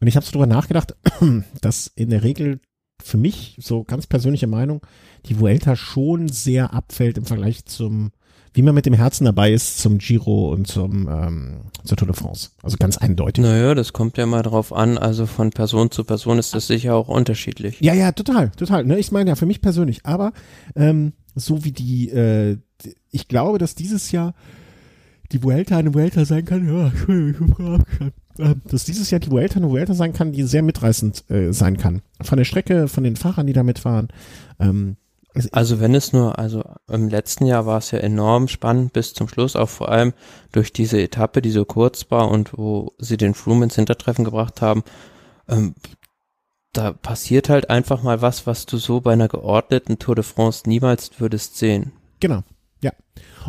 Und ich habe so drüber nachgedacht, dass in der Regel für mich, so ganz persönliche Meinung, die Vuelta schon sehr abfällt im Vergleich zum, wie man mit dem Herzen dabei ist, zum Giro und zum ähm, zur Tour de France. Also ganz eindeutig. Naja, das kommt ja mal drauf an. Also von Person zu Person ist das sicher auch unterschiedlich. Ja, ja, total, total. Ne, ich meine ja für mich persönlich. Aber ähm, so wie die, äh, ich glaube, dass dieses Jahr die Vuelta eine Vuelta sein kann. Ja, äh, dass dieses Jahr die Vuelta eine Vuelta sein kann, die sehr mitreißend äh, sein kann. Von der Strecke, von den Fahrern, die da mitfahren. Ähm, also, also wenn es nur, also im letzten Jahr war es ja enorm spannend bis zum Schluss, auch vor allem durch diese Etappe, die so kurz war und wo sie den Froome ins Hintertreffen gebracht haben. Ähm, da passiert halt einfach mal was, was du so bei einer geordneten Tour de France niemals würdest sehen. Genau, ja.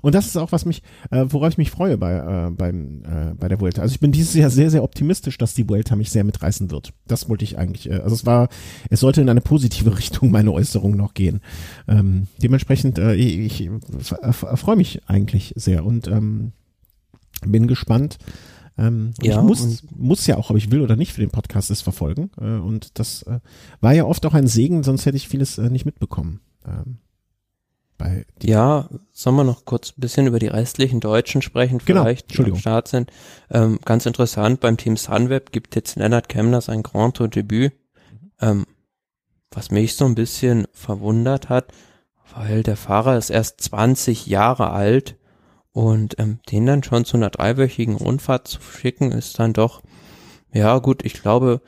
Und das ist auch, was mich, äh, worauf ich mich freue bei, äh, beim, äh, bei der Vuelta. Also ich bin dieses Jahr sehr, sehr optimistisch, dass die Vuelta mich sehr mitreißen wird. Das wollte ich eigentlich, äh, also es war, es sollte in eine positive Richtung meine Äußerung noch gehen. Ähm, dementsprechend, äh, ich, ich freue mich eigentlich sehr und ähm, bin gespannt. Ähm, ja, ich muss, muss ja auch, ob ich will oder nicht, für den Podcast es verfolgen. Äh, und das äh, war ja oft auch ein Segen, sonst hätte ich vieles äh, nicht mitbekommen. Ähm, bei ja, sollen wir noch kurz ein bisschen über die restlichen Deutschen sprechen, genau, vielleicht genau, die am Start sind. Ähm, ganz interessant, beim Team Sunweb gibt jetzt Lennart Kemner sein Grand Tour Debüt, mhm. ähm, was mich so ein bisschen verwundert hat, weil der Fahrer ist erst 20 Jahre alt und ähm, den dann schon zu einer dreiwöchigen Rundfahrt zu schicken, ist dann doch, ja gut, ich glaube,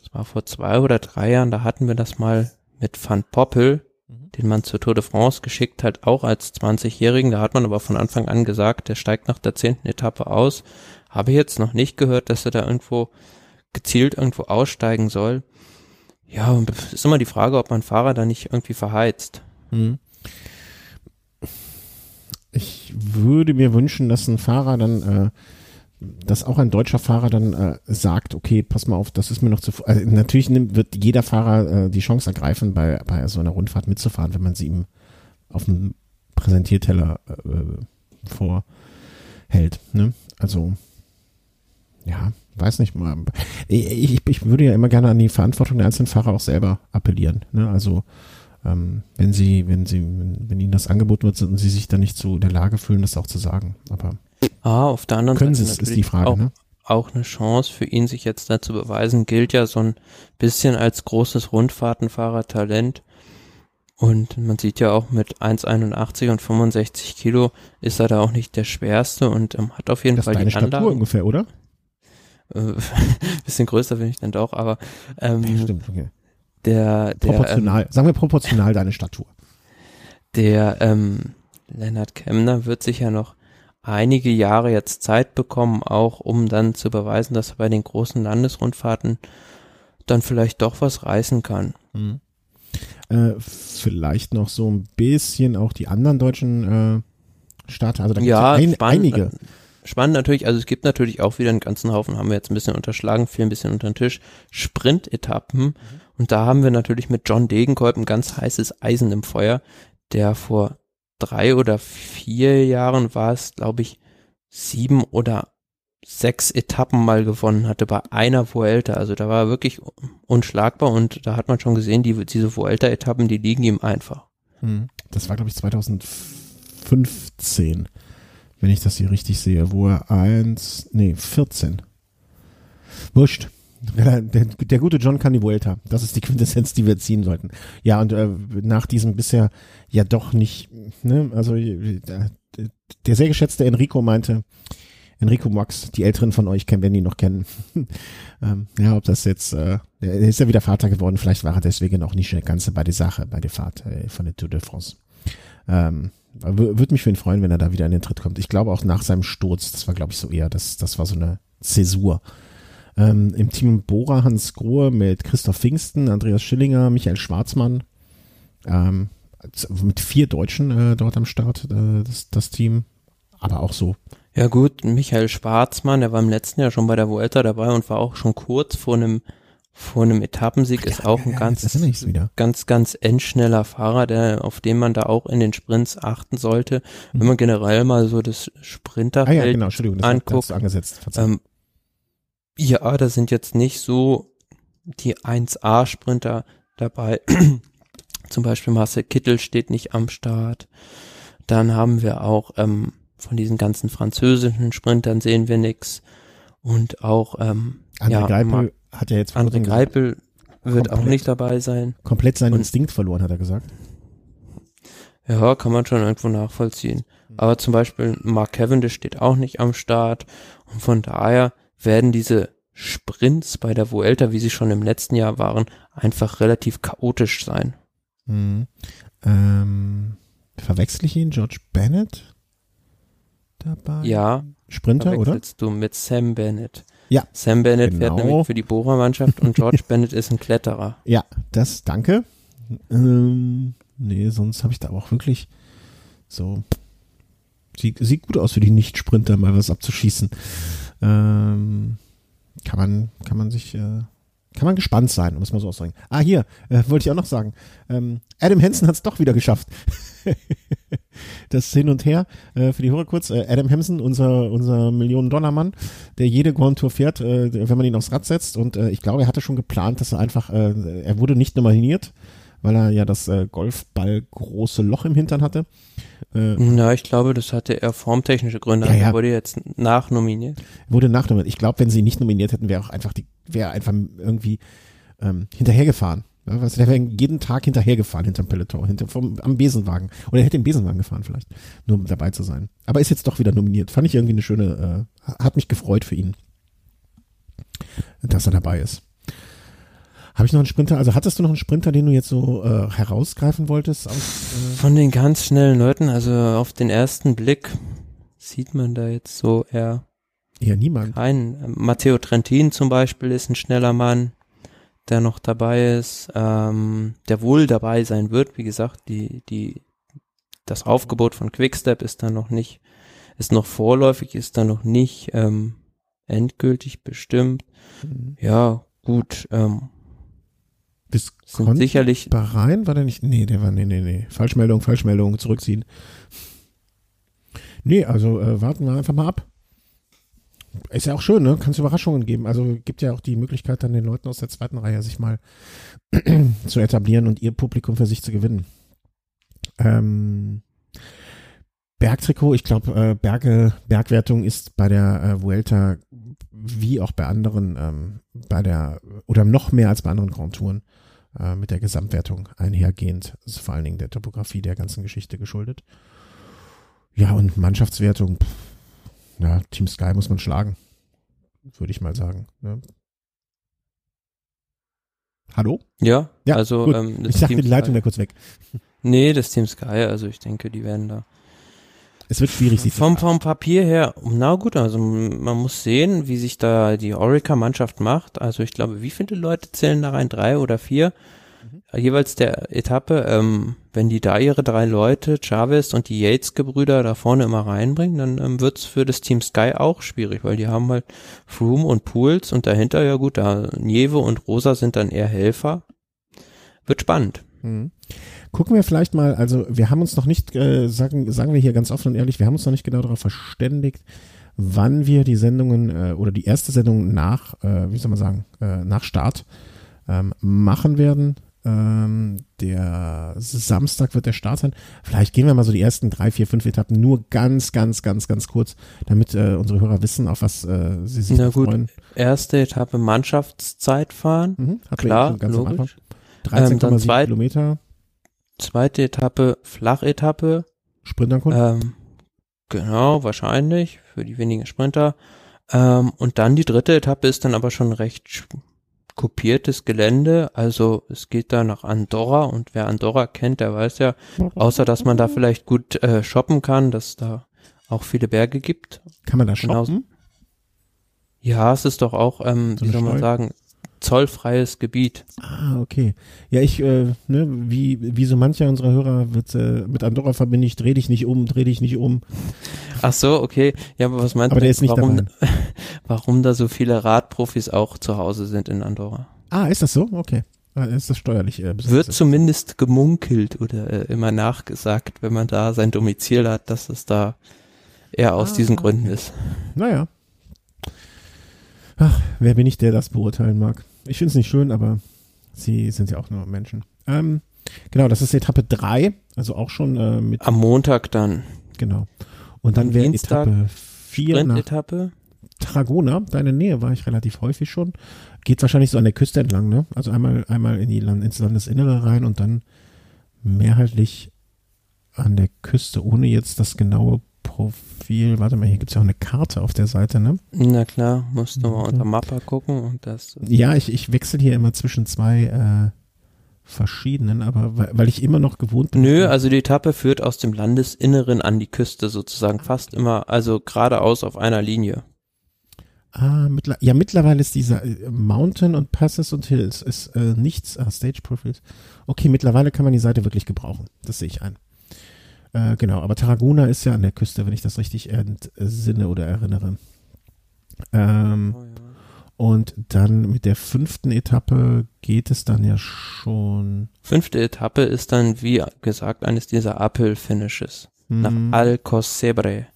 das war vor zwei oder drei Jahren, da hatten wir das mal mit Van Poppel, den man zur Tour de France geschickt hat, auch als 20-Jährigen. Da hat man aber von Anfang an gesagt, der steigt nach der zehnten Etappe aus. Habe jetzt noch nicht gehört, dass er da irgendwo gezielt irgendwo aussteigen soll, ja, ist immer die Frage, ob man Fahrer da nicht irgendwie verheizt. Hm. Ich würde mir wünschen, dass ein Fahrer dann, äh, dass auch ein deutscher Fahrer dann äh, sagt, okay, pass mal auf, das ist mir noch zu. Also natürlich nimmt, wird jeder Fahrer äh, die Chance ergreifen, bei, bei so einer Rundfahrt mitzufahren, wenn man sie ihm auf dem Präsentierteller äh, vorhält. Ne? Also ja, weiß nicht mal. Ich, ich würde ja immer gerne an die Verantwortung der einzelnen Fahrer auch selber appellieren. Ne? Also ähm, wenn sie, wenn sie, wenn, wenn ihnen das Angebot wird und sie sich dann nicht in der Lage fühlen, das auch zu sagen. Aber ah, auf der anderen können Seite es, ist die Frage. Auch, ne? auch eine Chance für ihn, sich jetzt da zu beweisen, gilt ja so ein bisschen als großes Rundfahrtenfahrer-Talent. Und man sieht ja auch mit 1,81 und 65 Kilo ist er da auch nicht der schwerste und ähm, hat auf jeden das Fall die Statur Anlagen. ungefähr, oder? Äh, bisschen größer bin ich dann doch, aber ähm, ja, stimmt, okay. der, der proportional, ähm, sagen wir proportional deine Statur. Der ähm, Lennart Kemner wird sich ja noch einige Jahre jetzt Zeit bekommen, auch um dann zu beweisen, dass er bei den großen Landesrundfahrten dann vielleicht doch was reißen kann. Mhm. Äh, vielleicht noch so ein bisschen auch die anderen deutschen äh, Starter, also da gibt es ja, ein, einige spannend natürlich, also es gibt natürlich auch wieder einen ganzen Haufen, haben wir jetzt ein bisschen unterschlagen, viel ein bisschen unter den Tisch, Sprint-Etappen. Mhm. Und da haben wir natürlich mit John Degenkolb ein ganz heißes Eisen im Feuer, der vor drei oder vier Jahren war es, glaube ich, sieben oder sechs Etappen mal gewonnen hatte bei einer Vuelta. Also da war er wirklich unschlagbar und da hat man schon gesehen, die, diese Vuelta-Etappen, die liegen ihm einfach. Mhm. Das war, glaube ich, 2015 wenn ich das hier richtig sehe, wo er eins, nee, 14. Wurscht. Der, der, der gute John kann die Vuelta. Das ist die Quintessenz, die wir ziehen sollten. Ja, und äh, nach diesem bisher ja doch nicht, ne, also äh, der sehr geschätzte Enrico meinte, Enrico Mox, die Älteren von euch kennen, wenn die noch kennen. ähm, ja, ob das jetzt, äh, er ist ja wieder Vater geworden, vielleicht war er deswegen auch nicht ganz bei der Sache, bei der Fahrt äh, von der Tour de France. Ähm, würde mich für ihn freuen, wenn er da wieder in den Tritt kommt. Ich glaube auch nach seinem Sturz, das war glaube ich so eher, das, das war so eine Zäsur. Ähm, Im Team Bora Hans Grohe mit Christoph Pfingsten, Andreas Schillinger, Michael Schwarzmann. Ähm, mit vier Deutschen äh, dort am Start, äh, das, das Team. Aber auch so. Ja gut, Michael Schwarzmann, der war im letzten Jahr schon bei der Vuelta dabei und war auch schon kurz vor einem vor einem Etappensieg ist auch ein ganz, ganz, ganz endschneller Fahrer, der, auf den man da auch in den Sprints achten sollte. Mhm. Wenn man generell mal so das Sprinterfeld ah, ja, genau, anguckt. Angesetzt, ähm, ja, da sind jetzt nicht so die 1A-Sprinter dabei. Zum Beispiel Marcel Kittel steht nicht am Start. Dann haben wir auch ähm, von diesen ganzen französischen Sprintern sehen wir nix. Und auch ähm, André ja, Geipel hat ja jetzt André Greipel wird komplett, auch nicht dabei sein. Komplett seinen Und, Instinkt verloren, hat er gesagt. Ja, kann man schon irgendwo nachvollziehen. Aber zum Beispiel Mark Cavendish steht auch nicht am Start. Und von daher werden diese Sprints bei der Vuelta, wie sie schon im letzten Jahr waren, einfach relativ chaotisch sein. Mhm. Ähm, verwechsel ich ihn, George Bennett dabei? Ja. Sprinter, oder? du mit Sam Bennett. Ja. Sam Bennett genau. fährt nämlich für die Bohrer-Mannschaft und George Bennett ist ein Kletterer. Ja, das, danke. Ähm, nee, sonst habe ich da auch wirklich so. Sieht, sieht gut aus für die Nicht-Sprinter, mal was abzuschießen. Ähm, kann man, kann man sich, äh, kann man gespannt sein, um es mal so auszudrücken. Ah, hier, äh, wollte ich auch noch sagen. Ähm, Adam Hansen hat es doch wieder geschafft. das Hin und Her, äh, für die Hörer kurz, äh, Adam Hansen, unser, unser Millionen-Dollar-Mann, der jede Grand Tour fährt, äh, wenn man ihn aufs Rad setzt. Und äh, ich glaube, er hatte schon geplant, dass er einfach, äh, er wurde nicht nominiert, weil er ja das äh, Golfball große Loch im Hintern hatte. Äh, Na, ich glaube, das hatte er formtechnische Gründe. Ja, ja. Er wurde jetzt nachnominiert. Wurde nachnominiert. Ich glaube, wenn sie ihn nicht nominiert hätten, wäre auch einfach die, wäre einfach irgendwie ähm, hinterhergefahren. Ja, was, der wäre jeden Tag hinterhergefahren hinterm Peloton, hinter, vom, am Besenwagen. Oder er hätte den Besenwagen gefahren vielleicht, nur um dabei zu sein. Aber ist jetzt doch wieder nominiert. Fand ich irgendwie eine schöne, äh, hat mich gefreut für ihn, dass er dabei ist. Habe ich noch einen Sprinter? Also hattest du noch einen Sprinter, den du jetzt so äh, herausgreifen wolltest? Aus, äh Von den ganz schnellen Leuten, also auf den ersten Blick sieht man da jetzt so eher Eher niemand. Kein. Matteo Trentin zum Beispiel ist ein schneller Mann, der noch dabei ist, ähm, der wohl dabei sein wird. Wie gesagt, die, die, das Aufgebot von Quickstep ist da noch nicht, ist noch vorläufig, ist da noch nicht ähm, endgültig bestimmt. Mhm. Ja, gut. Ähm, Sind sicherlich Bahrain war der nicht? Nee, der war, nee, nee, nee. Falschmeldung, Falschmeldung, zurückziehen. Nee, also äh, warten wir einfach mal ab. Ist ja auch schön, ne? Kann es Überraschungen geben. Also gibt ja auch die Möglichkeit, dann den Leuten aus der zweiten Reihe sich mal zu etablieren und ihr Publikum für sich zu gewinnen. Ähm, Bergtrikot, ich glaube, äh, Berge, Bergwertung ist bei der äh, Vuelta wie auch bei anderen, ähm, bei der, oder noch mehr als bei anderen Grand Touren, äh, mit der Gesamtwertung einhergehend. Ist vor allen Dingen der Topografie der ganzen Geschichte geschuldet. Ja, und Mannschaftswertung, pff, ja, Team Sky muss man schlagen, würde ich mal sagen. Ne? Hallo? Ja, Ja, also ähm, Ich dachte, die Leitung wäre kurz weg. Nee, das Team Sky, also ich denke, die werden da. Es wird schwierig, sie zu Vom, vom Papier her, na gut, also man muss sehen, wie sich da die Orica-Mannschaft macht. Also ich glaube, wie viele Leute zählen da rein? Drei oder vier? Jeweils der Etappe, ähm, wenn die da ihre drei Leute, Chavez und die Yates-Gebrüder da vorne immer reinbringen, dann ähm, wird's für das Team Sky auch schwierig, weil die haben halt Froome und Pools und dahinter, ja gut, da Nieve und Rosa sind dann eher Helfer. Wird spannend. Mhm. Gucken wir vielleicht mal, also wir haben uns noch nicht, äh, sagen, sagen wir hier ganz offen und ehrlich, wir haben uns noch nicht genau darauf verständigt, wann wir die Sendungen äh, oder die erste Sendung nach, äh, wie soll man sagen, äh, nach Start ähm, machen werden. Ähm, der Samstag wird der Start sein. Vielleicht gehen wir mal so die ersten drei, vier, fünf Etappen nur ganz, ganz, ganz, ganz kurz, damit äh, unsere Hörer wissen, auf was äh, sie sich Na gut, freuen. Erste Etappe Mannschaftzeit fahren. Mhm, Klar, ganz logisch. Ähm, dann 13,7 zweit- Kilometer, Zweite Etappe Flachetappe. Sprinterkund. Ähm, genau, wahrscheinlich für die wenigen Sprinter. Ähm, und dann die dritte Etappe ist dann aber schon recht kopiertes Gelände. Also es geht da nach Andorra und wer Andorra kennt, der weiß ja, außer dass man da vielleicht gut äh, shoppen kann, dass da auch viele Berge gibt. Kann man da genau. shoppen? Ja, es ist doch auch, ähm, So wie soll man Steu- sagen, zollfreies Gebiet. Ah, okay. Ja, ich, äh, ne, wie, wie so mancher unserer Hörer wird äh, mit Andorra verbinde ich, dreh dich nicht um, dreh dich nicht um. Ach so, okay. Ja, aber was meinst Aber du, der ist nicht warum, dabei. warum da so viele Radprofis auch zu Hause sind in Andorra? Ah, ist das so? Okay. Ah, Ist das steuerlich? Äh, Wird zumindest gemunkelt oder äh, immer nachgesagt, wenn man da sein Domizil hat, dass es da eher aus Ah, diesen okay. Gründen ist. Naja. Ach, wer bin ich, der das beurteilen mag? Ich finde es nicht schön, aber sie sind ja auch nur Menschen. Ähm, genau, das ist Etappe drei, also auch schon äh, mit, Am Montag dann genau. Und dann wäre Etappe vier nach Sprintetappe. Tarragona, deine Nähe war ich relativ häufig schon. Geht wahrscheinlich so an der Küste entlang, ne? Also einmal, einmal in die Land, ins Landesinnere rein und dann mehrheitlich an der Küste, ohne jetzt das genaue Profil. Warte mal, hier gibt's ja auch eine Karte auf der Seite, ne? Na klar, musst du mal unter Mappa gucken und das. Ja, ich, ich wechsle hier immer zwischen zwei äh, verschiedenen, aber weil, weil ich immer noch gewohnt bin. Nö, also die Etappe führt aus dem Landesinneren an die Küste sozusagen fast immer, also geradeaus auf einer Linie. Ah, mittler ja, mittlerweile ist dieser äh, Mountain und Passes und Hills ist äh, nichts, ah, Stage Profiles. Okay, mittlerweile kann man die Seite wirklich gebrauchen. Das sehe ich ein. Äh, genau, aber Tarragona ist ja an der Küste, wenn ich das richtig entsinne oder erinnere. Ähm, und dann mit der fünften Etappe geht es dann ja schon Fünfte Etappe ist dann, wie gesagt, eines dieser Uphill-Finishes. Nach hm, Alcocebre.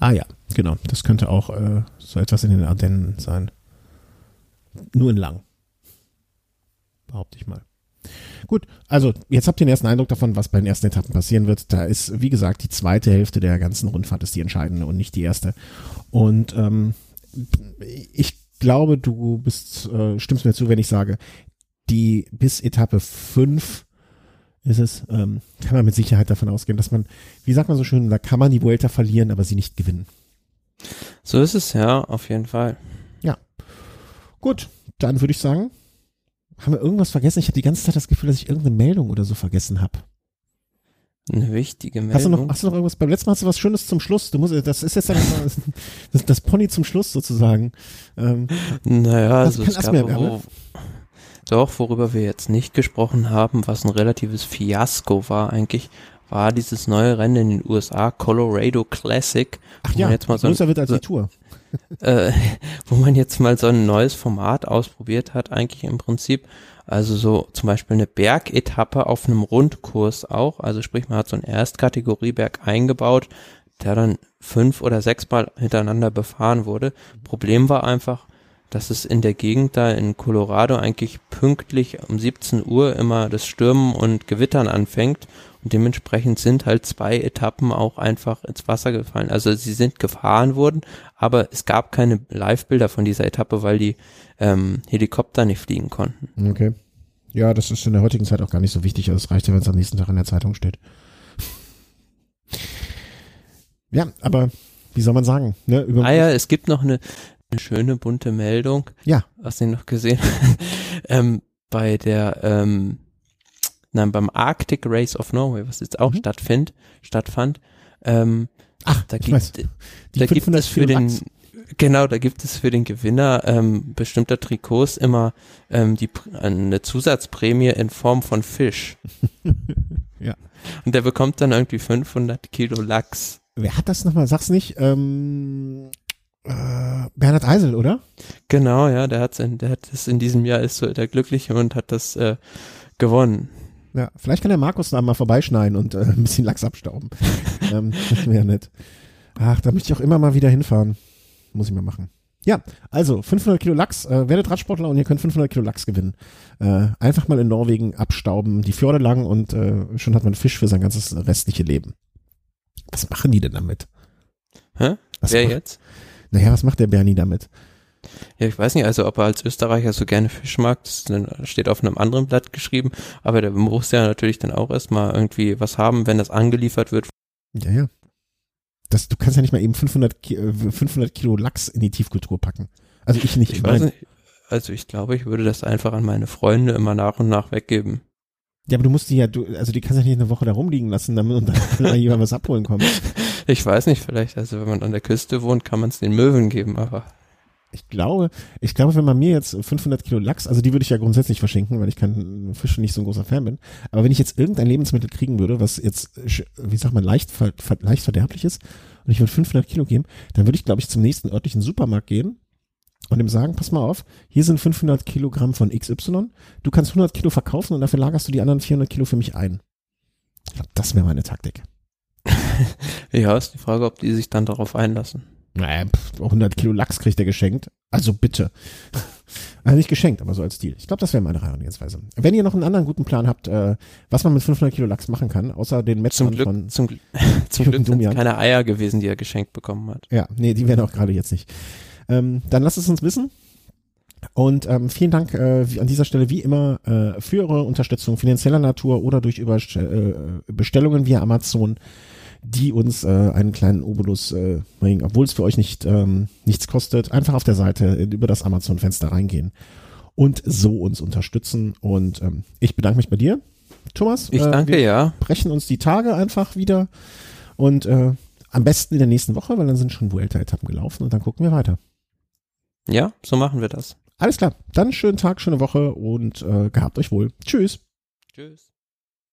Ah ja, genau. Das könnte auch äh, so etwas in den Ardennen sein. Nur in lang. Behaupte ich mal. Gut, also jetzt habt ihr den ersten Eindruck davon, was bei den ersten Etappen passieren wird. Da ist, wie gesagt, die zweite Hälfte der ganzen Rundfahrt ist die entscheidende und nicht die erste. Und ähm, ich glaube, du bist, äh, stimmst mir zu, wenn ich sage, die bis Etappe 5 ist es, ähm, kann man mit Sicherheit davon ausgehen, dass man, wie sagt man so schön, da kann man die Vuelta verlieren, aber sie nicht gewinnen. So ist es ja, auf jeden Fall. Gut, dann würde ich sagen, haben wir irgendwas vergessen? Ich habe die ganze Zeit das Gefühl, dass ich irgendeine Meldung oder so vergessen habe. Eine wichtige Meldung. Hast du noch, hast du noch irgendwas? Beim letzten Mal hast du was Schönes zum Schluss. Du musst, das ist jetzt dann das, das Pony zum Schluss sozusagen. Ähm, naja, also es gab, wo, doch, worüber wir jetzt nicht gesprochen haben, was ein relatives Fiasko war eigentlich, war dieses neue Rennen in den USA, Colorado Classic. Ach ja, jetzt mal so größer wird als so, die Tour. Äh, wo man jetzt mal so ein neues Format ausprobiert hat, eigentlich im Prinzip. Also so zum Beispiel eine Bergetappe auf einem Rundkurs auch. Also sprich, man hat so einen Erstkategorieberg eingebaut, der dann fünf oder sechs Mal hintereinander befahren wurde. Problem war einfach, dass es in der Gegend da in Colorado eigentlich pünktlich um 17 Uhr immer das Stürmen und Gewittern anfängt und dementsprechend sind halt zwei Etappen auch einfach ins Wasser gefallen. Also sie sind gefahren worden, aber es gab keine Live-Bilder von dieser Etappe, weil die ähm, Helikopter nicht fliegen konnten. Okay. Ja, das ist in der heutigen Zeit auch gar nicht so wichtig. Also es reicht ja, wenn es am nächsten Tag in der Zeitung steht. ja, aber wie soll man sagen? Ne, über ah ja, es gibt noch eine, eine schöne bunte Meldung. Ja. Hast du noch gesehen? ähm, bei der, ähm, nein, beim Arctic Race of Norway, was jetzt auch mhm. stattfind, stattfand, ähm, Ach, da gibt, da gibt es für den, Lachs. genau, da gibt es für den Gewinner ähm, bestimmter Trikots immer ähm, die eine Zusatzprämie in Form von Fisch. ja. Und der bekommt dann irgendwie 500 Kilo Lachs. Wer hat das nochmal? Sag's nicht. Ähm, äh, Bernhard Eisel, oder? Genau, ja, der hat der hat es in diesem Jahr ist so der Glückliche und hat das äh, gewonnen. Ja, vielleicht kann der Markus da mal vorbeischneiden und äh, ein bisschen Lachs abstauben. ähm, das wäre nett. Ach, da möchte ich auch immer mal wieder hinfahren. Muss ich mal machen. Ja, also 500 Kilo Lachs, äh, werdet Radsportler und ihr könnt 500 Kilo Lachs gewinnen. Äh, einfach mal in Norwegen abstauben, die Fjorde lang und äh, schon hat man Fisch für sein ganzes restliche Leben. Was machen die denn damit? Hä? Was Wer jetzt? Naja, was macht der Bernie damit? Ja, ich weiß nicht, also ob er als Österreicher so gerne Fisch mag, das steht auf einem anderen Blatt geschrieben, aber der muss ja natürlich dann auch erstmal irgendwie was haben, wenn das angeliefert wird. Ja, ja. Das, du kannst ja nicht mal eben 500, 500 äh, Kilo Lachs in die Tiefkultur packen. Also ich nicht. Ich, ich weiß nicht. Also ich glaube, ich würde das einfach an meine Freunde immer nach und nach weggeben. Ja, aber du musst die ja, du, also die kannst ja nicht eine Woche da rumliegen lassen, damit und dann jemand was abholen kommt. Ich weiß nicht, vielleicht, also wenn man an der Küste wohnt, kann man es den Möwen geben, aber. Ich glaube, ich glaube, wenn man mir jetzt 500 Kilo Lachs, also die würde ich ja grundsätzlich verschenken, weil ich kein Fische nicht so ein großer Fan bin. Aber wenn ich jetzt irgendein Lebensmittel kriegen würde, was jetzt, wie sagt man, leicht, leicht verderblich ist, und ich würde 500 Kilo geben, dann würde ich, glaube ich, zum nächsten örtlichen Supermarkt gehen und ihm sagen, pass mal auf, hier sind 500 Kilogramm von XY, du kannst 100 Kilo verkaufen und dafür lagerst du die anderen 400 Kilo für mich ein. Ich glaube, das wäre meine Taktik. ja, ist die Frage, ob die sich dann darauf einlassen. Naja, 100 Kilo Lachs kriegt er geschenkt. Also bitte. Also nicht geschenkt, aber so als Deal. Ich glaube, das wäre meine Herangehensweise. Wenn ihr noch einen anderen guten Plan habt, äh, was man mit 500 Kilo Lachs machen kann, außer den Glück, von zum, Gl zum Glück sind keine Eier gewesen, die er geschenkt bekommen hat. Ja, nee, die werden auch gerade jetzt nicht. Ähm, dann lasst es uns wissen. Und ähm, vielen Dank äh, an dieser Stelle wie immer äh, für eure Unterstützung finanzieller Natur oder durch Überst äh, Bestellungen via Amazon die uns äh, einen kleinen Obolus äh, bringen, obwohl es für euch nicht ähm, nichts kostet. Einfach auf der Seite über das Amazon-Fenster reingehen und so uns unterstützen. Und ähm, ich bedanke mich bei dir, Thomas. Ich danke, wir ja. Brechen uns die Tage einfach wieder und äh, am besten in der nächsten Woche, weil dann sind schon Vuelta-Etappen gelaufen und dann gucken wir weiter. Ja, so machen wir das. Alles klar. Dann schönen Tag, schöne Woche und äh, gehabt euch wohl. Tschüss. Tschüss.